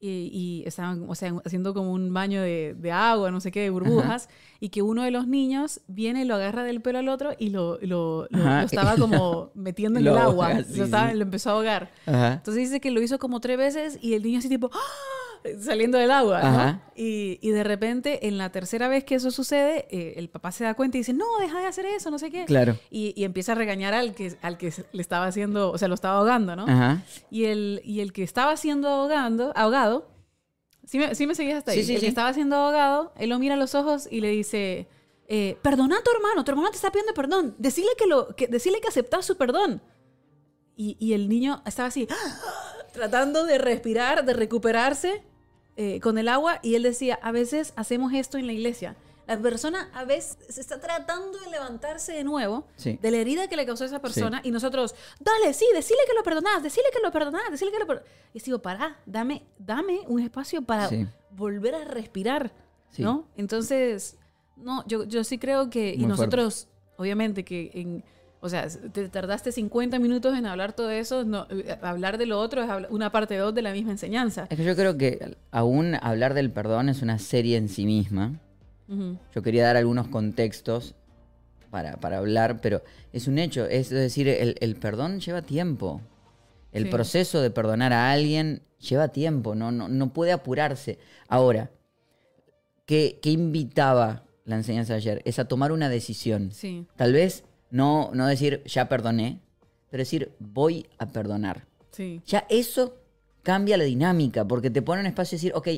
y, y estaban, o sea, haciendo como un baño de, de agua, no sé qué, de burbujas, y que uno de los niños viene y lo agarra del pelo al otro y lo, lo, lo- Ajá. lo estaba como metiendo en el agua. sí, lo, estaba- sí. lo empezó a ahogar. Ajá. Entonces dice que lo hizo como tres veces y el niño así tipo ¡ah! Saliendo del agua, ¿no? Y, y de repente en la tercera vez que eso sucede, eh, el papá se da cuenta y dice, no, deja de hacer eso, no sé qué. Claro. Y, y empieza a regañar al que, al que le estaba haciendo, o sea, lo estaba ahogando, ¿no? Ajá. Y el, y el que estaba siendo ahogando, ahogado, ¿sí me, sí me seguías hasta ahí? Sí, sí, el que estaba siendo ahogado, él lo mira a los ojos y le dice, eh, perdona a tu hermano, tu hermano te está pidiendo perdón, decirle que, lo, que, decirle que aceptas su perdón. Y, y el niño estaba así, tratando de respirar, de recuperarse eh, con el agua, y él decía, a veces hacemos esto en la iglesia. La persona a veces se está tratando de levantarse de nuevo Sí. de la herida que le causó esa persona y nosotros, dale, sí, decile que lo perdonás, decile que lo perdonás, decile que lo perdonás. Y digo, pará, dame, dame un espacio para Sí. volver a respirar, Sí. ¿no? Entonces, no, yo, yo sí creo que, y Muy nosotros, obviamente que en, o sea, te tardaste 50 minutos en hablar todo eso, no, eh, hablar de lo otro es una parte dos de la misma enseñanza. Es que yo creo que aún hablar del perdón es una serie en sí misma. Yo quería dar algunos contextos para, para hablar, pero es un hecho. Es decir, el, el perdón lleva tiempo. El Sí. proceso de perdonar a alguien lleva tiempo, no, no, no puede apurarse. Ahora, ¿qué, qué invitaba la enseñanza de ayer? Es a tomar una decisión. Sí, Tal vez no, no decir ya perdoné, pero decir voy a perdonar. sí, Ya eso cambia la dinámica, porque te pone un espacio y decir, ok,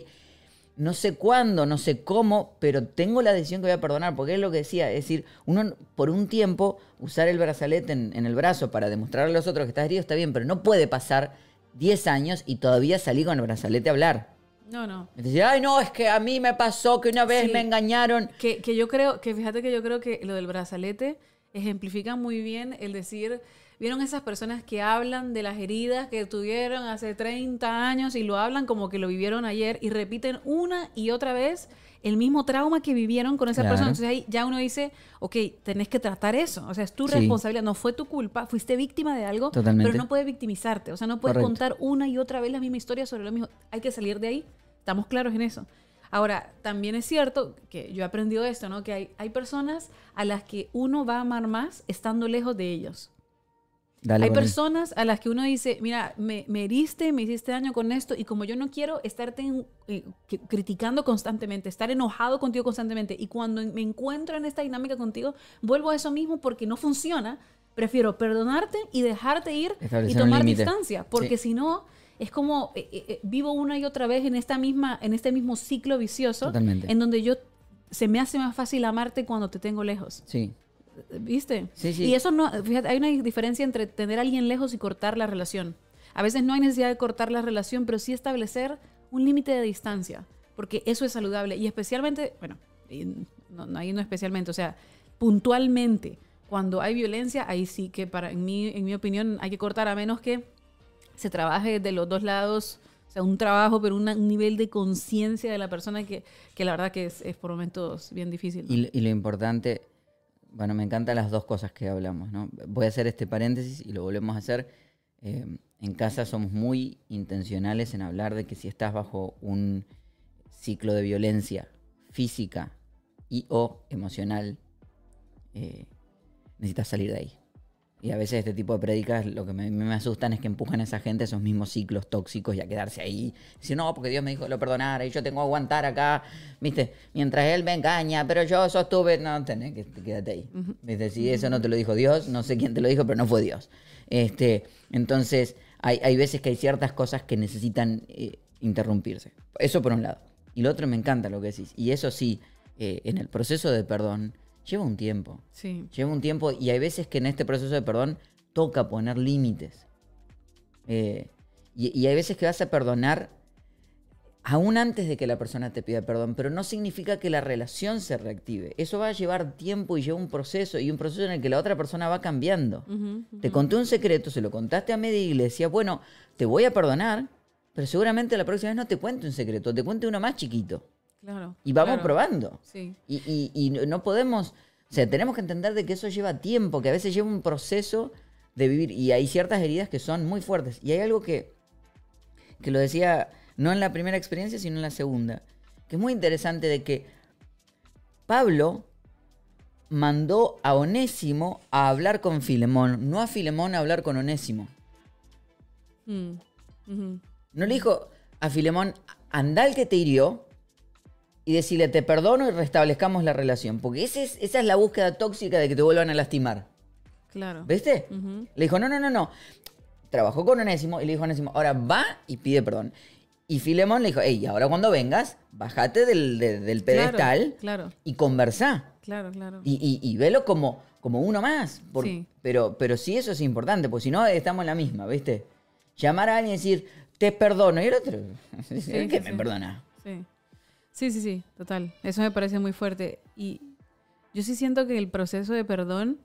no sé cuándo, no sé cómo, pero tengo la decisión que voy a perdonar, porque es lo que decía, es decir, uno por un tiempo usar el brazalete en, en el brazo para demostrarle a los otros que estás herido está bien, pero no puede pasar 10 años y todavía salir con el brazalete a hablar. no, no. Decir, ay, no, es que a mí me pasó que una vez Sí. me engañaron. Que, que yo creo, que fíjate que yo creo que lo del brazalete ejemplifica muy bien el decir, ¿vieron esas personas que hablan de las heridas que tuvieron hace 30 años y lo hablan como que lo vivieron ayer y repiten una y otra vez el mismo trauma que vivieron con esa Claro. persona? Entonces ahí ya uno dice, ok, tenés que tratar eso, o sea, es tu Sí. responsabilidad, no fue tu culpa, fuiste víctima de algo, Totalmente. pero no puedes victimizarte, o sea, no puedes Correcto. contar una y otra vez la misma historia sobre lo mismo, hay que salir de ahí, estamos claros en eso. Ahora, también es cierto que yo he aprendido esto, ¿no? Que hay, hay personas a las que uno va a amar más estando lejos de ellos. Dale hay personas a las que uno dice, mira, me, me heriste, me hiciste daño con esto, y como yo no quiero estarte en- eh, criticando constantemente, estar enojado contigo constantemente, y cuando me encuentro en esta dinámica contigo, vuelvo a eso mismo porque no funciona, prefiero perdonarte y dejarte ir y tomar límite. distancia, porque si no, es como eh, eh, eh, vivo una y otra vez en, esta misma, en este mismo ciclo vicioso, Totalmente. en donde yo se me hace más fácil amarte cuando te tengo lejos. Sí, ¿Viste? Sí, sí. Y eso no, fíjate, hay una diferencia entre tener a alguien lejos y cortar la relación. A veces no hay necesidad de cortar la relación, pero sí establecer un límite de distancia, porque eso es saludable. Y especialmente, bueno, no, no, ahí no especialmente, o sea, puntualmente, cuando hay violencia, ahí sí que para, en mi, en mi opinión hay que cortar a menos que se trabaje de los dos lados, o sea, un trabajo, pero un nivel de conciencia de la persona que, que la verdad que es, por momentos bien difícil. y lo importante, bueno, me encantan las dos cosas que hablamos, ¿no? Voy a hacer este paréntesis y lo volvemos a hacer. Eh, en casa somos muy intencionales en hablar de que si estás bajo un ciclo de violencia física y o emocional, eh, necesitas salir de ahí. Y a veces este tipo de prédicas lo que me, me asustan es que empujan a esa gente a esos mismos ciclos tóxicos y a quedarse ahí. Decir, no, porque Dios me dijo que lo perdonara y yo tengo que aguantar acá, ¿viste? Mientras Él me engaña, pero yo sostuve... No, tenés que quédate ahí. ¿Viste? Si eso no te lo dijo Dios, no sé quién te lo dijo, pero no fue Dios. Este, entonces, hay, hay veces que hay ciertas cosas que necesitan eh, interrumpirse. Eso por un lado. Y lo otro me encanta lo que decís. Y eso sí, eh, en el proceso de perdón, lleva un tiempo. Sí. Lleva un tiempo y hay veces que en este proceso de perdón toca poner límites. Eh, y, y hay veces que vas a perdonar aún antes de que la persona te pida perdón, pero no significa que la relación se reactive. Eso va a llevar tiempo y lleva un proceso y un proceso en el que la otra persona va cambiando. Te conté un secreto, se lo contaste a media y le decías, bueno, te voy a perdonar, pero seguramente la próxima vez no te cuente un secreto, te cuente uno más chiquito. Claro. Y vamos claro. probando. Sí. Y, y- y no- podemos, o sea, tenemos que entender de que eso lleva tiempo, que a veces lleva un proceso de vivir y hay ciertas heridas que son muy fuertes. Y hay algo que, que lo decía no en la primera experiencia, sino en la segunda, que es muy interesante de que Pablo mandó a Onésimo a hablar con Filemón, no a Filemón a hablar con Onésimo. Mm. No le dijo a Filemón, anda al que te hirió y decirle, te perdono y restablezcamos la relación. Porque ese es- esa es la búsqueda tóxica de que te vuelvan a lastimar. Claro. ¿Viste? Le dijo, no, no, no, no. Trabajó con Onésimo y le dijo a Onésimo, ahora va y pide perdón. Y Filemón le dijo, hey, ahora cuando vengas, bájate del, de- del pedestal Claro, y conversá. claro, claro. Y, y- y velo como, como uno más. por- Sí. pero, pero sí eso es importante, porque si no estamos en la misma, ¿viste? Llamar a alguien y decir, te perdono. Y el otro, ¿qué sí, me sí. perdona? Sí. Sí, sí, sí, total. Eso me parece muy fuerte. Y yo sí siento que el proceso de perdón,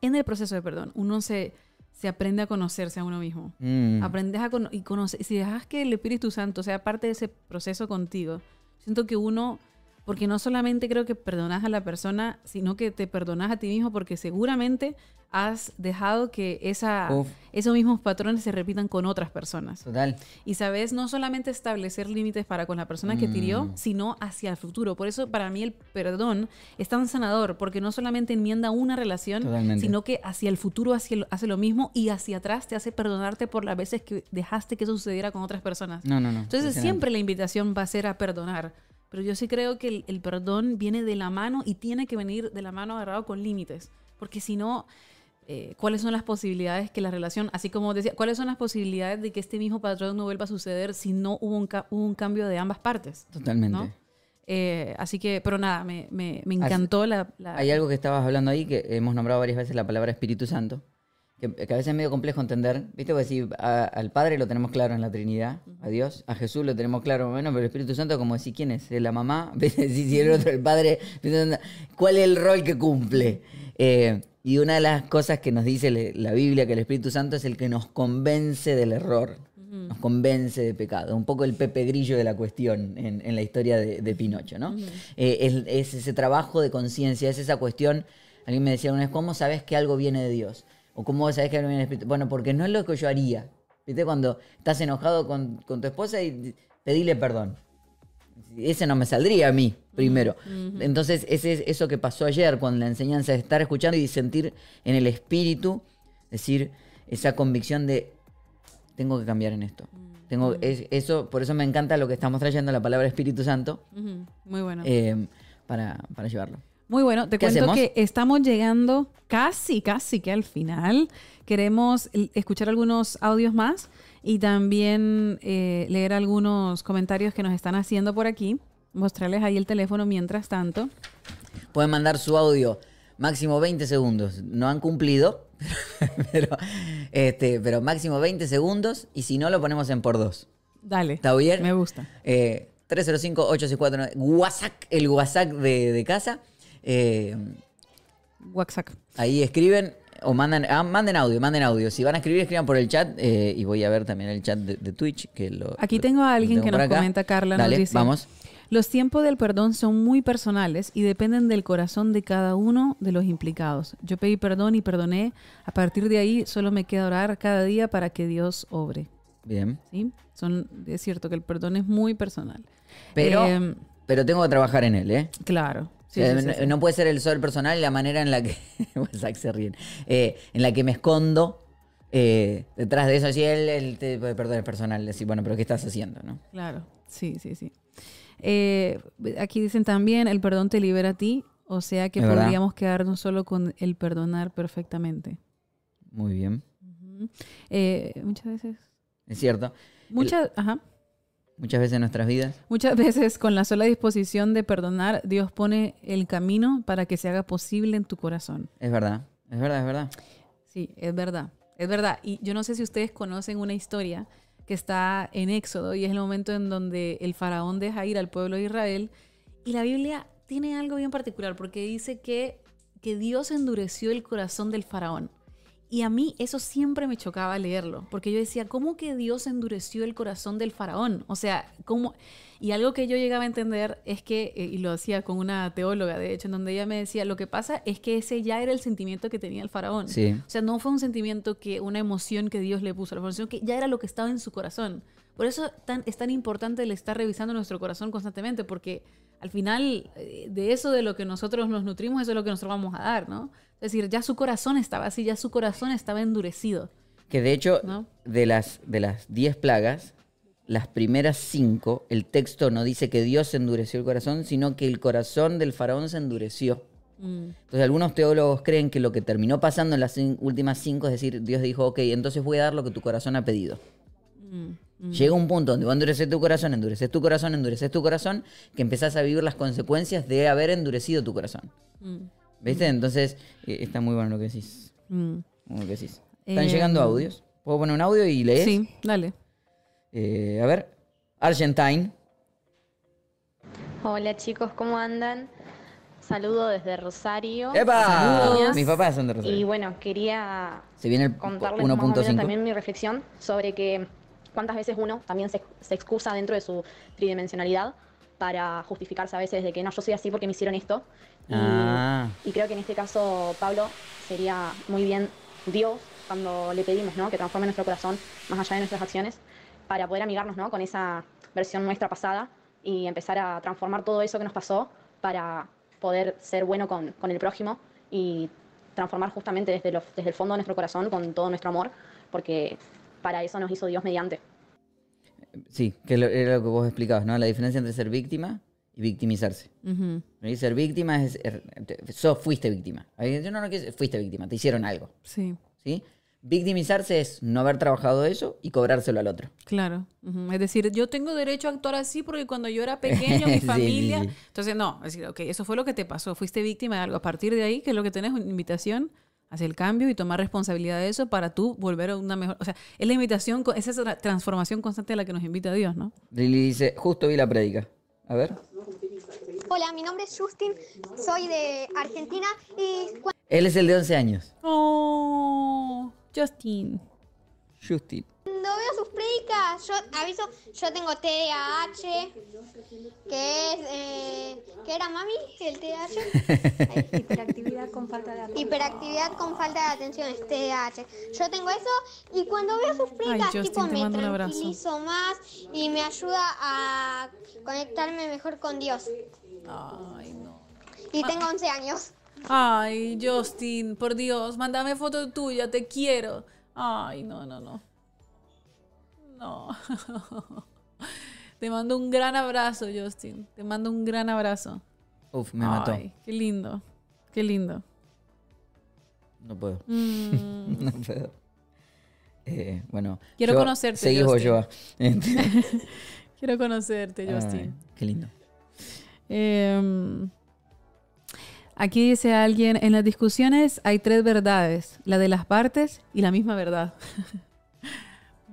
en el proceso de perdón, uno se, se aprende a conocerse a uno mismo. Mm. Aprendes a cono- y conocer. Si dejas que el Espíritu Santo sea parte de ese proceso contigo, siento que uno, porque no solamente creo que perdonas a la persona, sino que te perdonas a ti mismo porque seguramente has dejado que esa, Uf. esos mismos patrones se repitan con otras personas. Total. Y sabes, no solamente establecer límites para con la persona que te hirió, Mm. sino hacia el futuro. Por eso para mí el perdón es tan sanador, porque no solamente enmienda una relación, Totalmente. sino que hacia el futuro hace lo, hace lo mismo y hacia atrás te hace perdonarte por las veces que dejaste que eso sucediera con otras personas. No, no, no. Entonces siempre la invitación va a ser a perdonar. Pero yo sí creo que el, el perdón viene de la mano y tiene que venir de la mano agarrado con límites. Porque si no, eh, ¿cuáles son las posibilidades que la relación, así como decía, cuáles son las posibilidades de que este mismo patrón no vuelva a suceder si no hubo un, ca- hubo un cambio de ambas partes? Totalmente. ¿no? Eh, así que, pero nada, me, me- me encantó la, la- Hay algo que estabas hablando ahí que hemos nombrado varias veces la palabra Espíritu Santo. Que, que a veces es medio complejo entender. ¿Viste? Porque si a- al Padre lo tenemos claro en la Trinidad, a Dios, a Jesús lo tenemos claro más o menos, pero el Espíritu Santo, como decir, ¿quién es? ¿La mamá? Si, si el otro, el Padre. ¿cuál es el rol que cumple? Eh, y una de las cosas que nos dice le- la Biblia, que el Espíritu Santo es el que nos convence del error, nos convence de pecado. Un poco el Pepe Grillo de la cuestión en, en la historia de, de Pinocho, ¿no? Eh, es, es ese trabajo de conciencia, es esa cuestión. Alguien me decía una vez, ¿cómo sabes que algo viene de Dios? ¿O cómo sabes que algo viene del Espíritu? Bueno, porque no es lo que yo haría. ¿Viste? Cuando estás enojado con, con tu esposa y pedile perdón. Ese no me saldría a mí primero. Entonces, ese es eso que pasó ayer con la enseñanza de estar escuchando y sentir en el espíritu, decir, esa convicción de tengo que cambiar en esto. Tengo, es- eso, por eso me encanta lo que estamos trayendo, la palabra Espíritu Santo, Muy bueno. eh, para, para llevarlo. Muy bueno, te ¿Qué cuento hacemos? que estamos llegando casi, casi que al final. Queremos escuchar algunos audios más y también eh, leer algunos comentarios que nos están haciendo por aquí. Mostrarles ahí el teléfono mientras tanto. Pueden mandar su audio máximo 20 segundos. No han cumplido, pero, este, pero máximo 20 segundos y si no lo ponemos en por dos. Dale. ¿Está bien? Me gusta. Eh, 305-864, WhatsApp, el WhatsApp de, de casa. Eh, WhatsApp. ahí escriben o mandan, ah, manden audio, manden audio. Si van a escribir, escriban por el chat eh, y voy a ver también el chat de, de Twitch. Que lo, Aquí tengo a alguien tengo que nos acá. comenta, Carla, Dale, nos dice, vamos. Los tiempos del perdón son muy personales y dependen del corazón de cada uno de los implicados. Yo pedí perdón y perdoné. A partir de ahí solo me queda orar cada día para que Dios obre. Bien. ¿sí? Son, es cierto que el perdón es muy personal. Pero, Eh, pero tengo que trabajar en él, ¿eh? claro. Sí, sí, sí, no, puede ser el sol personal la manera en la que. Se ríen. Eh, en la que me escondo eh, detrás de eso. Así él, él te puede perder el personal. Decir, bueno, pero ¿qué estás haciendo? ¿no? Claro, sí, sí, sí. Eh, aquí dicen también, el perdón te libera a ti, o sea que podríamos quedarnos solo con el perdonar perfectamente. Muy bien. Eh, muchas veces, Es cierto. muchas, ajá, Muchas veces en nuestras vidas. muchas veces con la sola disposición de perdonar, Dios pone el camino para que se haga posible en tu corazón. Es verdad. Es verdad, es verdad. Sí, es verdad, es verdad. Y yo no sé si ustedes conocen una historia que está en Éxodo y es el momento en donde el faraón deja ir al pueblo de Israel. Y la Biblia tiene algo bien particular porque dice que, que Dios endureció el corazón del faraón. Y a mí eso siempre me chocaba leerlo, porque yo decía, ¿cómo que Dios endureció el corazón del faraón? O sea, ¿cómo? Y algo que yo llegaba a entender es que, eh, y lo hacía con una teóloga, de hecho, en donde ella me decía, lo que pasa es que ese ya era el sentimiento que tenía el faraón. Sí. O sea, no fue un sentimiento que, una emoción que Dios le puso a la sino que ya era lo que estaba en su corazón. Por eso tan, es tan importante el estar revisando nuestro corazón constantemente, porque al final eh, de eso de lo que nosotros nos nutrimos, eso es lo que nosotros vamos a dar, ¿no? Es decir, ya su corazón estaba así, ya su corazón estaba endurecido. Que de hecho, ¿No? de las de las 10 plagas, las primeras cinco, el texto no dice que Dios endureció el corazón, sino que el corazón del faraón se endureció. Mm, Entonces algunos teólogos creen que lo que terminó pasando en las últimas cinco es decir, Dios dijo, ok, entonces voy a dar lo que tu corazón ha pedido. mm, mm. Llega un punto donde va a endurecer tu corazón, endureces tu corazón, endureces tu corazón, que empezás a vivir las consecuencias de haber endurecido tu corazón. Mm, ¿Viste? Entonces, eh, está muy bueno lo que decís. mm. Lo que decís. Están Em, llegando audios. ¿Puedo poner un audio y lees? Sí, dale. Eh, a ver. Argentine. Hola chicos, ¿cómo andan? Saludo desde Rosario. ¡Epa! Saludos. Mis papás son de Y Rosario. bueno, quería Se viene el contarles más o menos 1.5. también mi reflexión sobre que cuántas veces uno también se, se excusa dentro de su tridimensionalidad para justificarse a veces de que no, yo soy así porque me hicieron esto. Y, Ah. y creo que en este caso, Pablo, sería muy bien Dios cuando le pedimos ¿no? que transforme nuestro corazón más allá de nuestras acciones para poder amigarnos ¿no? con esa versión nuestra pasada y empezar a transformar todo eso que nos pasó para poder ser bueno con, con el prójimo y transformar justamente desde, los- desde el fondo de nuestro corazón con todo nuestro amor, porque para eso nos hizo Dios mediante. Sí, que era lo que vos explicabas, ¿no? La diferencia entre ser víctima y victimizarse. Ujú. ¿No? Ser víctima es... te- sos, fuiste víctima. Yo no, no quiero- fuiste víctima, te hicieron algo. Sí, ¿Sí? Victimizarse es no haber trabajado eso y cobrárselo al otro. claro. Ujú. Es decir, yo tengo derecho a actuar así porque cuando yo era pequeño, mi Sí, sí, familia... sí. Entonces, no, es decir, ok, eso fue lo que te pasó, fuiste víctima de algo. A partir de ahí, que es lo que tenés? Una invitación hacia el cambio y tomar responsabilidad de eso para tú volver a una mejor... O sea, es la invitación, es esa tra- transformación constante a la que nos invita Dios, ¿no? Lili dice, justo vi la prédica. A ver. Hola, mi nombre es Justin, soy de Argentina y Él es el de 11 años. Oh, Justin. Justin. Cuando veo sus prédicas, yo aviso, yo tengo TDAH, que es, eh, ¿qué era mami? El TDAH. Hiperactividad con falta de atención. Hiperactividad con falta de atención, es TDAH. Yo tengo eso y cuando veo sus prédicas, Justin, tipo, me tranquilizo más y me ayuda a conectarme mejor con Dios. Ay, no. Y tengo 11 años. Ay, Justin, por Dios, mándame foto tuya, te quiero. Ay, no, no, no. No. Te mando un gran abrazo, Justin. Te mando un gran abrazo. Uf, me mató. Qué lindo. Qué lindo. No puedo. Mm, No puedo. Eh, bueno. Quiero Joa, conocerte, Seguí. Joa. quiero conocerte, Justin. Qué lindo. Em, aquí dice alguien, en las discusiones hay tres verdades, la de las partes y la misma verdad.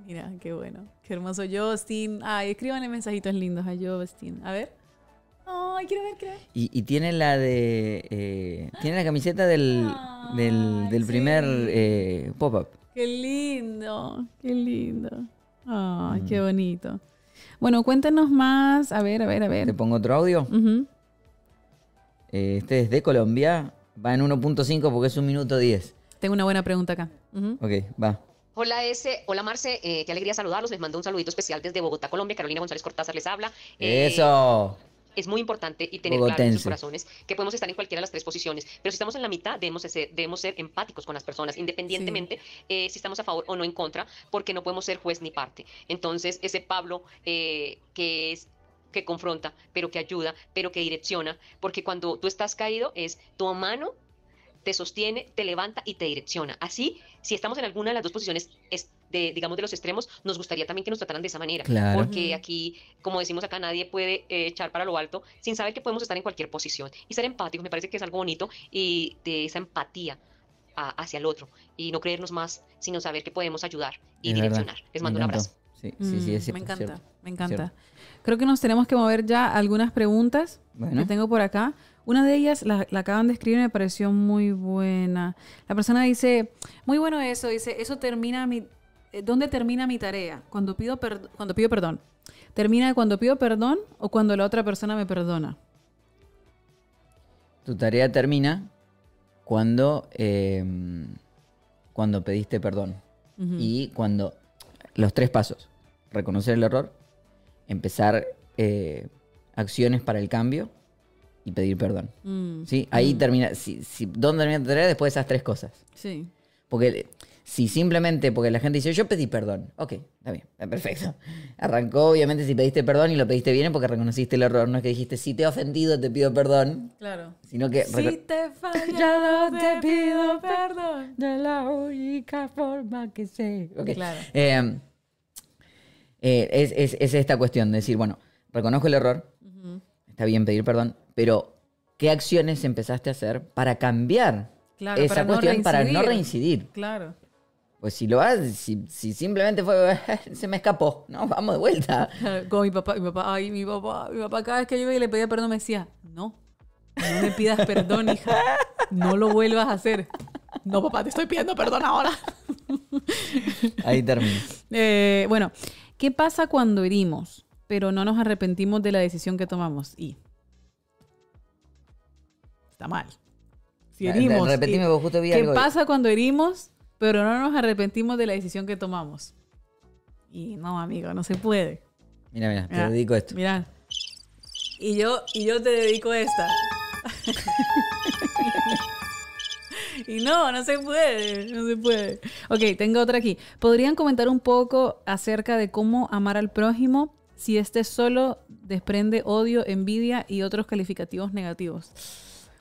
Mira, qué bueno, qué hermoso Justin. Ay, escríbanle mensajitos lindos a Justin. A ver. Ay, quiero ver, quiero ver. Y, y tiene la de. eh, tiene la camiseta del, del, Ay, del primer eh, pop-up. Qué lindo, qué lindo. Ay, Mm. qué bonito. Bueno, cuéntanos más. A ver, a ver, a Te ver. pongo otro audio. Eh, este es de Colombia. Va en 1.5 porque es un minuto 10. Tengo una buena pregunta acá. Ok, va. Hola S, hola Marce, eh, qué alegría saludarlos. Les mando un saludito especial desde Bogotá, Colombia. Carolina González Cortázar les habla. Eh, Eso. Es muy importante y tener claro en sus corazones que podemos estar en cualquiera de las tres posiciones, pero si estamos en la mitad debemos ser, debemos ser empáticos con las personas, independientemente eh, si estamos a favor o no en contra, porque no podemos ser juez ni parte. Entonces, ese Pablo eh, que es que confronta, pero que ayuda, pero que direcciona, porque cuando tú estás caído es tu mano te sostiene, te levanta y te direcciona. Así, si estamos en alguna de las dos posiciones, es de, digamos, de los extremos, nos gustaría también que nos trataran de esa manera. Claro. Porque aquí, como decimos acá, nadie puede eh, echar para lo alto sin saber que podemos estar en cualquier posición. Y ser empáticos me parece que es algo bonito y de esa empatía a- hacia el otro. Y no creernos más, sino saber que podemos ayudar y Es verdad. direccionar. Les Me mando un abrazo. Sí, sí, sí, Mm, es cierto, me encanta, cierto. me encanta. Creo que nos tenemos que mover ya a algunas preguntas Bueno. que tengo por acá. Una de ellas la, la acaban de escribir y me pareció muy buena. La persona dice, muy bueno eso, dice, eso termina mi... eh, ¿Dónde termina mi tarea? Cuando pido, per- cuando pido perdón. ¿Termina cuando pido perdón o cuando la otra persona me perdona? Tu tarea termina cuando, eh, cuando pediste perdón. Y cuando los tres pasos. Reconocer el error, empezar eh, acciones para el cambio y pedir perdón. Mm, ¿Sí? Ahí mm, termina. Si, si- ¿Dónde termina tu tarea? Después de esas tres cosas. Sí. Porque si simplemente, porque la gente dice, yo pedí perdón. Ok, está bien, está perfecto. Arrancó, obviamente, si pediste perdón y lo pediste bien porque reconociste el error. No es que dijiste, si te he ofendido, te pido perdón. Claro. Sino que... Si te he fallado, te pido perdón. de la única forma que sé. Ok. Claro. Eh, eh, es, es- es esta cuestión de decir, bueno, reconozco el error, está bien pedir perdón, pero ¿qué acciones empezaste a hacer para cambiar Claro, esa para no cuestión para no reincidir. reincidir? Claro. Pues si lo haces, si, si simplemente fue, se me escapó, no, vamos de vuelta. Con mi papá, mi papá, ay, mi papá, mi papá cada vez que yo iba y le pedía perdón me decía, no, no me pidas perdón, hija, no lo vuelvas a hacer. No, papá, te estoy pidiendo perdón ahora. Ahí termina. Eh, bueno, ¿qué pasa cuando herimos, pero no nos arrepentimos de la decisión que tomamos? Y está mal. Si herimos. repetime, y- justo vi ¿Qué algo. pasa cuando herimos, pero no nos arrepentimos de la decisión que tomamos? Y no, amigo, no se puede. Mira, mira, te dedico esto. Mira. Y yo, y yo te dedico esta. y no, no se puede, no se puede. Ok, tengo otra aquí. ¿Podrían comentar un poco acerca de cómo amar al prójimo si este solo desprende odio, envidia y otros calificativos negativos?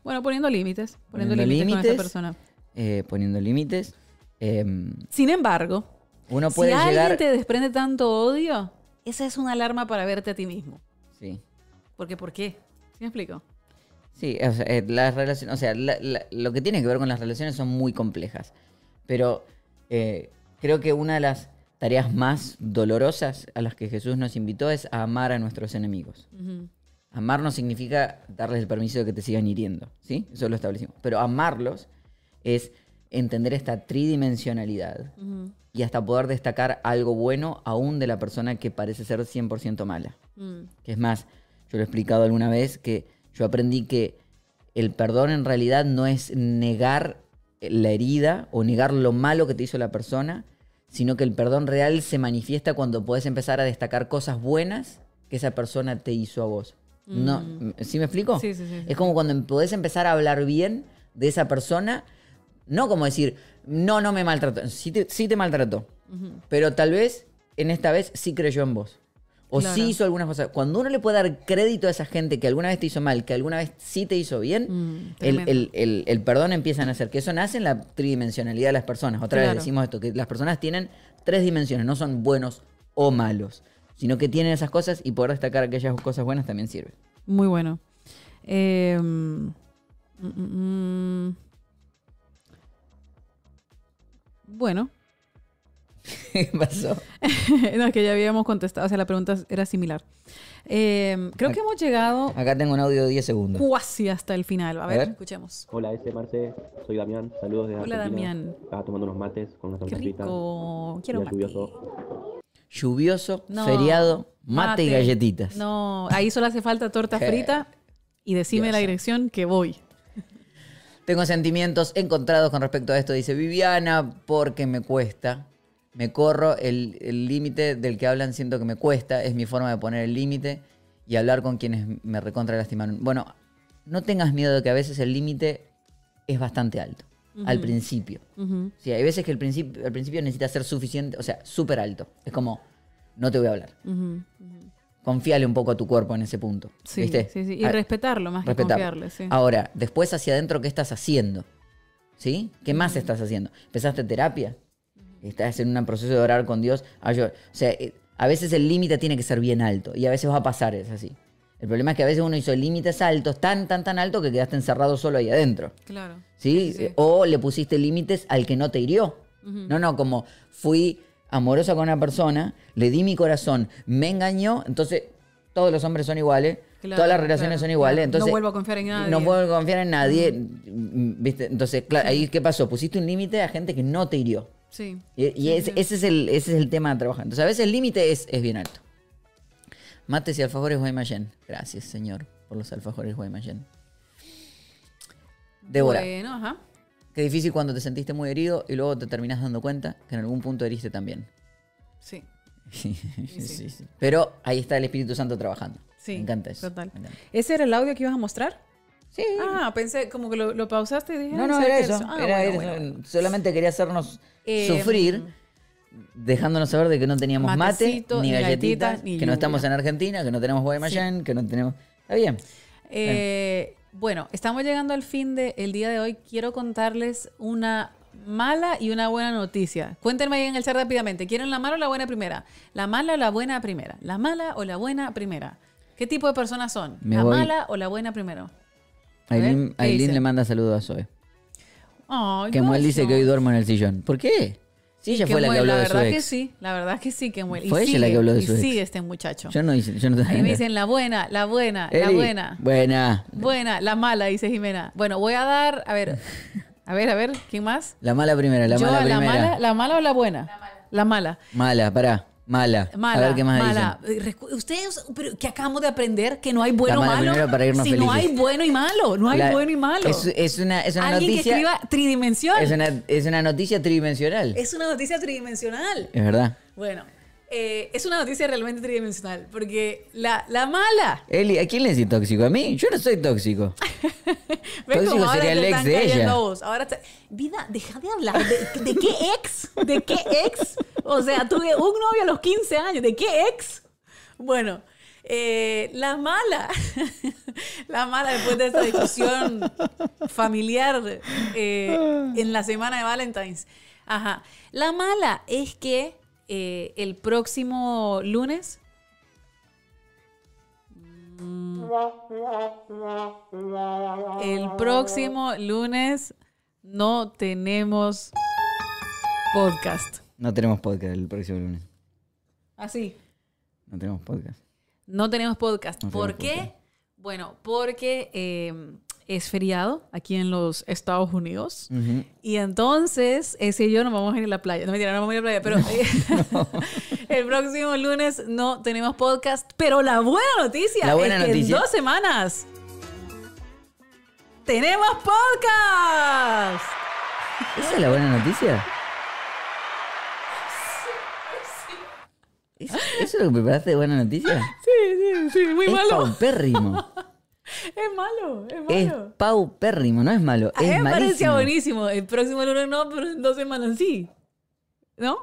Bueno, poniendo límites, poniendo, Poniendo límites, con esa persona. Eh, poniendo límites. em, Sin embargo, uno puede si alguien te desprende tanto odio, esa es una alarma para verte a ti mismo. Sí. Porque, ¿por qué? ¿Sí me explico? Sí, o sea, eh, las relaciones, o sea, la- la- lo que tiene que ver con las relaciones son muy complejas. Pero eh, creo que una de las tareas más dolorosas a las que Jesús nos invitó es a amar a nuestros enemigos. Amar no significa darles el permiso de que te sigan hiriendo, ¿sí? Eso lo establecimos. Pero amarlos es entender esta tridimensionalidad y hasta poder destacar algo bueno aún de la persona que parece ser 100% mala. Mm. Que es más, yo lo he explicado alguna vez que yo aprendí que el perdón en realidad no es negar la herida o negar lo malo que te hizo la persona, sino que el perdón real se manifiesta cuando puedes empezar a destacar cosas buenas que esa persona te hizo a vos. No, ¿Sí me explico? Sí, sí, sí. Es como cuando podés empezar a hablar bien de esa persona, no como decir, no, no me maltrató, sí te, sí te maltrató, pero tal vez en esta vez sí creyó en vos. O Claro. sí hizo algunas cosas. Cuando uno le puede dar crédito a esa gente que alguna vez te hizo mal, que alguna vez sí te hizo bien, Mm, el, el- el- el perdón empieza a nacer. Que eso nace en la tridimensionalidad de las personas. Otra Claro. vez decimos esto, que las personas tienen tres dimensiones, no son buenos o malos, sino que tienen esas cosas y poder destacar aquellas cosas buenas también sirve. Muy bueno. Eh, mm, mm, mm. Bueno, ¿Qué pasó? no, es que ya habíamos contestado, o sea, la pregunta era similar. Eh, creo que hemos llegado Acá tengo un audio de 10 segundos. casi hasta el final. A ver, ver. escuchemos. Hola, ese Marce, soy Damián, saludos desde Hola, Argentina. Damián. Estaba tomando unos mates con fritas. rico. Quiero día mate. Lluvioso. No, feriado, mate, y galletitas. No, ahí solo hace falta torta frita y decime Dios. la dirección que voy. Tengo sentimientos encontrados con respecto a esto, dice Viviana, porque me cuesta. Me corro el el límite del que hablan, siento que me cuesta. Es mi forma de poner el límite y hablar con quienes me recontra lastimaron. Bueno, no tengas miedo de que a veces el límite es bastante alto. Al principio. Sí, hay veces que el principio, al principio necesita ser suficiente, o sea, súper alto. Es como, no te voy a hablar. Confíale un poco a tu cuerpo en ese punto. Sí, ¿Viste? sí, sí. Y Ah, respetarlo más que confiarle, sí. Ahora, después hacia adentro, ¿qué estás haciendo? ¿Sí? ¿Qué más estás haciendo? ¿Empezaste terapia? ¿Estás en un proceso de orar con Dios? Ah, yo- o sea, eh, a veces el límite tiene que ser bien alto y a veces va a pasar, es así. El problema es que a veces uno hizo límites altos, tan, tan, tan alto que quedaste encerrado solo ahí adentro. Claro. ¿Sí? O le pusiste límites al que no te hirió. No, no, como fui amorosa con una persona, le di mi corazón, me engañó, entonces todos los hombres son iguales, Claro, Todas las relaciones claro, son iguales. claro. Entonces, no vuelvo a confiar en nadie. No vuelvo a confiar en nadie. mm, ¿Viste? Entonces, claro, ahí ¿qué pasó? Pusiste un límite a gente que no te hirió. Sí. Y, y Sí, ese, sí. ese es el, ese es el tema de trabajar. Entonces, a veces el límite es, es bien alto. Mates y alfajores Guaymallén. Gracias, señor, por los alfajores Guaymallén. Débora, Bueno, ajá. qué difícil cuando te sentiste muy herido y luego te terminás dando cuenta que en algún punto heriste también. Sí. Sí, sí. sí. Pero ahí está el Espíritu Santo trabajando. Sí. Me encanta eso. Total. encanta. ¿Ese era el audio que ibas a mostrar? Sí. Ah, pensé como que lo, lo pausaste y dije. No, ah, no, ¿será era que eso. Ah, era bueno, eso. bueno, bueno. Solamente quería hacernos Eh, sufrir, dejándonos saber de que no teníamos mate, ni ni galletitas, galletitas, ni que no estamos en Argentina, que no tenemos Guaymallén, que no tenemos... Está bien. Eh, bueno, estamos llegando al fin del día de hoy. Quiero contarles una mala y una buena noticia. Cuéntenme ahí en el chat rápidamente. ¿Quieren la mala o la buena primera? ¿La mala o la buena primera? ¿La mala o la buena primera? ¿Qué tipo de personas son? Me ¿La voy- mala o la buena primero? Aileen, le manda saludos a Zoe. Ay, Que Muel dice que hoy duermo en el sillón. ¿Por qué? Sí, ella Que fue la que habló la de su verdad que ex. sí, la verdad que sí, que Muel. Y Fue ella la sigue, que habló de y su ex. sigue este muchacho. Yo no hice... Yo no Ahí me dicen la buena, la buena, la Eli, buena. Buena. Buena, la mala, dice Jimena. Bueno, voy a dar, a ver, a ver, a ver, ¿quién más? La mala primera, la Yo, mala a la primera. mala, ¿la mala o la buena? La mala. Mala, pará. Mala. Mala. a ver qué más mala. dicen. Eh, Ustedes, pero que acabamos de aprender que no hay bueno o mala malo. para irnos si no hay bueno y malo, no hay La- bueno y malo. Es, es una, es una Alguien noticia... que escriba tridimensional. Es una, es una noticia tridimensional. Es una noticia tridimensional. Es verdad. Bueno, eh, es una noticia realmente tridimensional. Porque la, la mala. Eli, ¿a quién le decís tóxico? ¿A mí? Yo no soy tóxico. ¿Ves Tóxico ahora sería el ex de ella. vos? Ahora te- Vida, deja de hablar. ¿De, de qué ex? ¿De qué ex? O sea, tuve un novio a los 15 años. ¿De qué ex? Bueno, eh, la mala. la mala después de esta discusión familiar eh, en la semana de Valentine's. Ajá. La mala es que eh, el próximo lunes El próximo lunes no tenemos podcast. No tenemos podcast el próximo lunes. Así. No tenemos podcast. No tenemos podcast. No ¿Por tenemos qué? Bueno, porque eh, es feriado aquí en los Estados Unidos. Ujú. Y entonces, ese y yo nos vamos a ir a la playa. No, mentira, no vamos a ir a la playa, pero eh, el próximo lunes no tenemos podcast. Pero la buena noticia La buena es que noticia. en dos semanas tenemos podcast. ¿Esa es la buena noticia? ¿Eso, eso es lo que preparaste de buena noticia? Sí, sí, sí, muy es malo. paupérrimo. Es malo, es malo. Es paupérrimo, no es malo. A mí me parecía buenísimo. El próximo lunes no, pero en dos semanas sí. ¿No?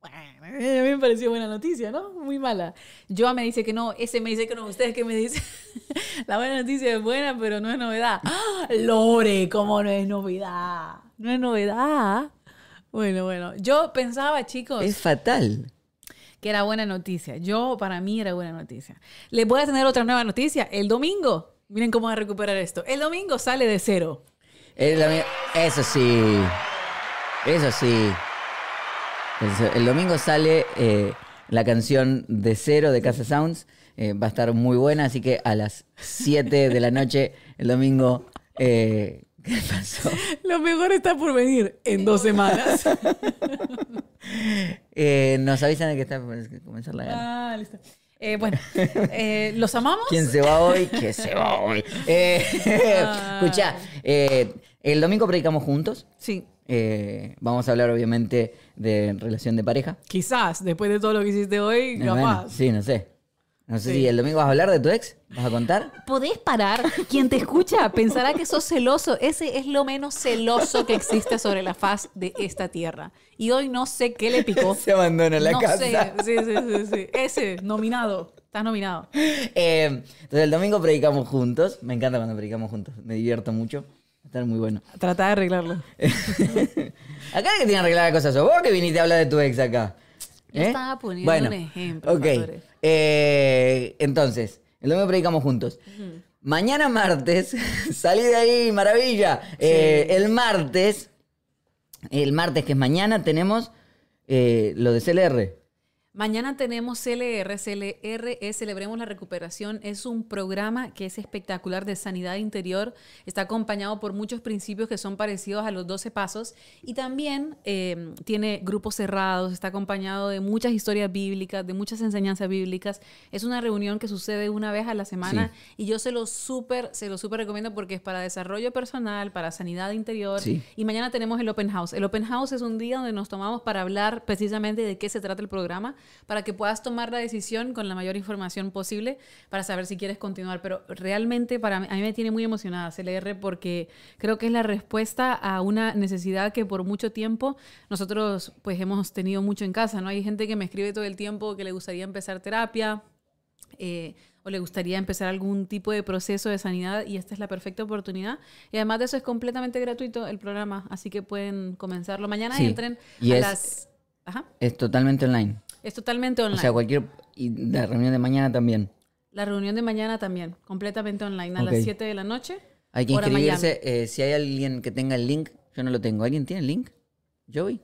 Bueno, a mí me pareció buena noticia, ¿no? Muy mala. Joa me dice que no, ese me dice que no, ustedes que me dicen. La buena noticia es buena, pero no es novedad. ¡Ah! Lore, ¿cómo no es novedad? No es novedad. Bueno, bueno. Yo pensaba, chicos, Es fatal. que era buena noticia. Yo, para mí, era buena noticia. Les voy a tener otra nueva noticia. El domingo, miren cómo va a recuperar esto. El domingo sale de cero. Eso sí. Eso sí. El, el domingo sale eh, la canción de cero de Casa Sounds. Eh, va a estar muy buena, así que a las 7 de la noche el domingo. eh, ¿Qué pasó? Lo mejor está por venir en dos semanas. Nos avisan de que está por comenzar la gana. ah, listo. Eh, bueno, eh, ¿los amamos? ¿Quién se va hoy? ¿Quién se va hoy? Eh, escucha, eh, el domingo predicamos juntos. Sí. Eh, vamos a hablar, obviamente, de relación de pareja. Quizás, después de todo lo que hiciste hoy, Eh, bueno, capaz. sí, no sé. No sé Sí. si el domingo vas a hablar de tu ex. ¿Vas a contar? ¿Podés parar? Quien te escucha pensará que sos celoso. Ese es lo menos celoso que existe sobre la faz de esta tierra. Y hoy no sé qué le picó. Se abandona la no casa. sé. Sí, sí, sí, sí. Ese, nominado. Estás nominado. Eh, entonces, el domingo predicamos juntos. Me encanta cuando predicamos juntos. Me divierto mucho. Va a estar muy bueno. Trata de arreglarlo. Acá el que tiene arregladas cosas vos que viniste a hablar de tu ex acá. Yo ¿Eh? estaba poniendo bueno, un ejemplo, Ok. Eh, entonces, el domingo predicamos juntos. Mañana martes, salí de ahí, maravilla. Eh, el martes, el martes que es mañana, tenemos eh, lo de CLR. Mañana tenemos CLR. CLR es Celebremos la Recuperación. Es un programa que es espectacular de sanidad interior. Está acompañado por muchos principios que son parecidos a los 12 pasos. Y también eh, tiene grupos cerrados. Está acompañado de muchas historias bíblicas, de muchas enseñanzas bíblicas. Es una reunión que sucede una vez a la semana. Y yo se lo súper, se lo súper recomiendo porque es para desarrollo personal, para sanidad interior. Sí. Y mañana tenemos el Open House. El Open House es un día donde nos tomamos para hablar precisamente de qué se trata el programa para que puedas tomar la decisión con la mayor información posible para saber si quieres continuar. Pero realmente para mí, a mí me tiene muy emocionada CLR porque creo que es la respuesta a una necesidad que por mucho tiempo nosotros pues hemos tenido mucho en casa. ¿no? Hay gente que me escribe todo el tiempo que le gustaría empezar terapia. eh, o le gustaría empezar algún tipo de proceso de sanidad y esta es la perfecta oportunidad. Y además de eso es completamente gratuito el programa, así que pueden comenzarlo. Mañana Sí. entren Y a es- las... Ajá. Es totalmente online. Es totalmente online. O sea, cualquier. Y la reunión de mañana también. La reunión de mañana también, completamente online, a las 7 de la noche. Hay que inscribirse. eh, si hay alguien que tenga el link, yo no lo tengo. ¿Alguien tiene el link? ¿Joey?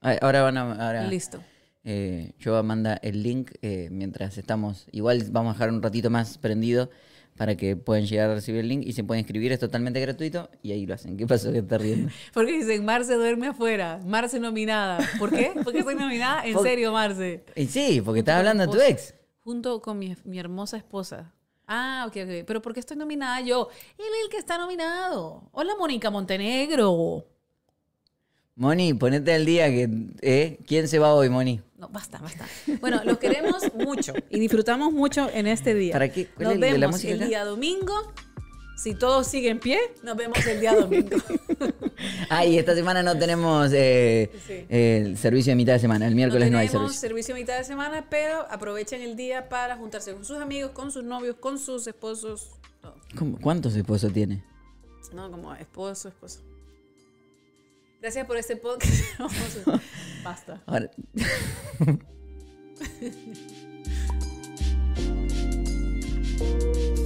Ah, Ahora van a. Ahora, Listo. Eh, yo manda el link eh, mientras estamos. Igual vamos a dejar un ratito más prendido para que puedan llegar a recibir el link y se pueden inscribir. Es totalmente gratuito y ahí lo hacen. ¿Qué pasó que está riendo? Porque dicen, Marce duerme afuera, Marce nominada. ¿Por qué? ¿Por qué soy nominada? En Porque- serio, Marce. Y sí, porque estás hablando de mi tu ex. Junto con mi, mi hermosa esposa. Ah, ok, ok. Pero ¿por qué estoy nominada yo? Él es el que está nominado. Hola, Mónica Montenegro. Moni, ponete al día que. ¿eh? ¿Quién se va hoy, Moni? No, basta, basta. Bueno, los queremos mucho y disfrutamos mucho en este día. ¿Para qué? ¿Cuál Nos el de vemos el acá? día domingo. Si todo sigue en pie, nos vemos el día domingo. Ah, y esta semana no tenemos eh, Sí. el servicio de mitad de semana. El miércoles no, hay tenemos servicio. servicio a mitad de semana, pero aprovechen el día para juntarse con sus amigos, con sus novios, con sus esposos. todo. ¿Cómo- ¿Cuántos esposos tiene? No, como esposo, esposo. Gracias por este podcast. Basta. Ahora.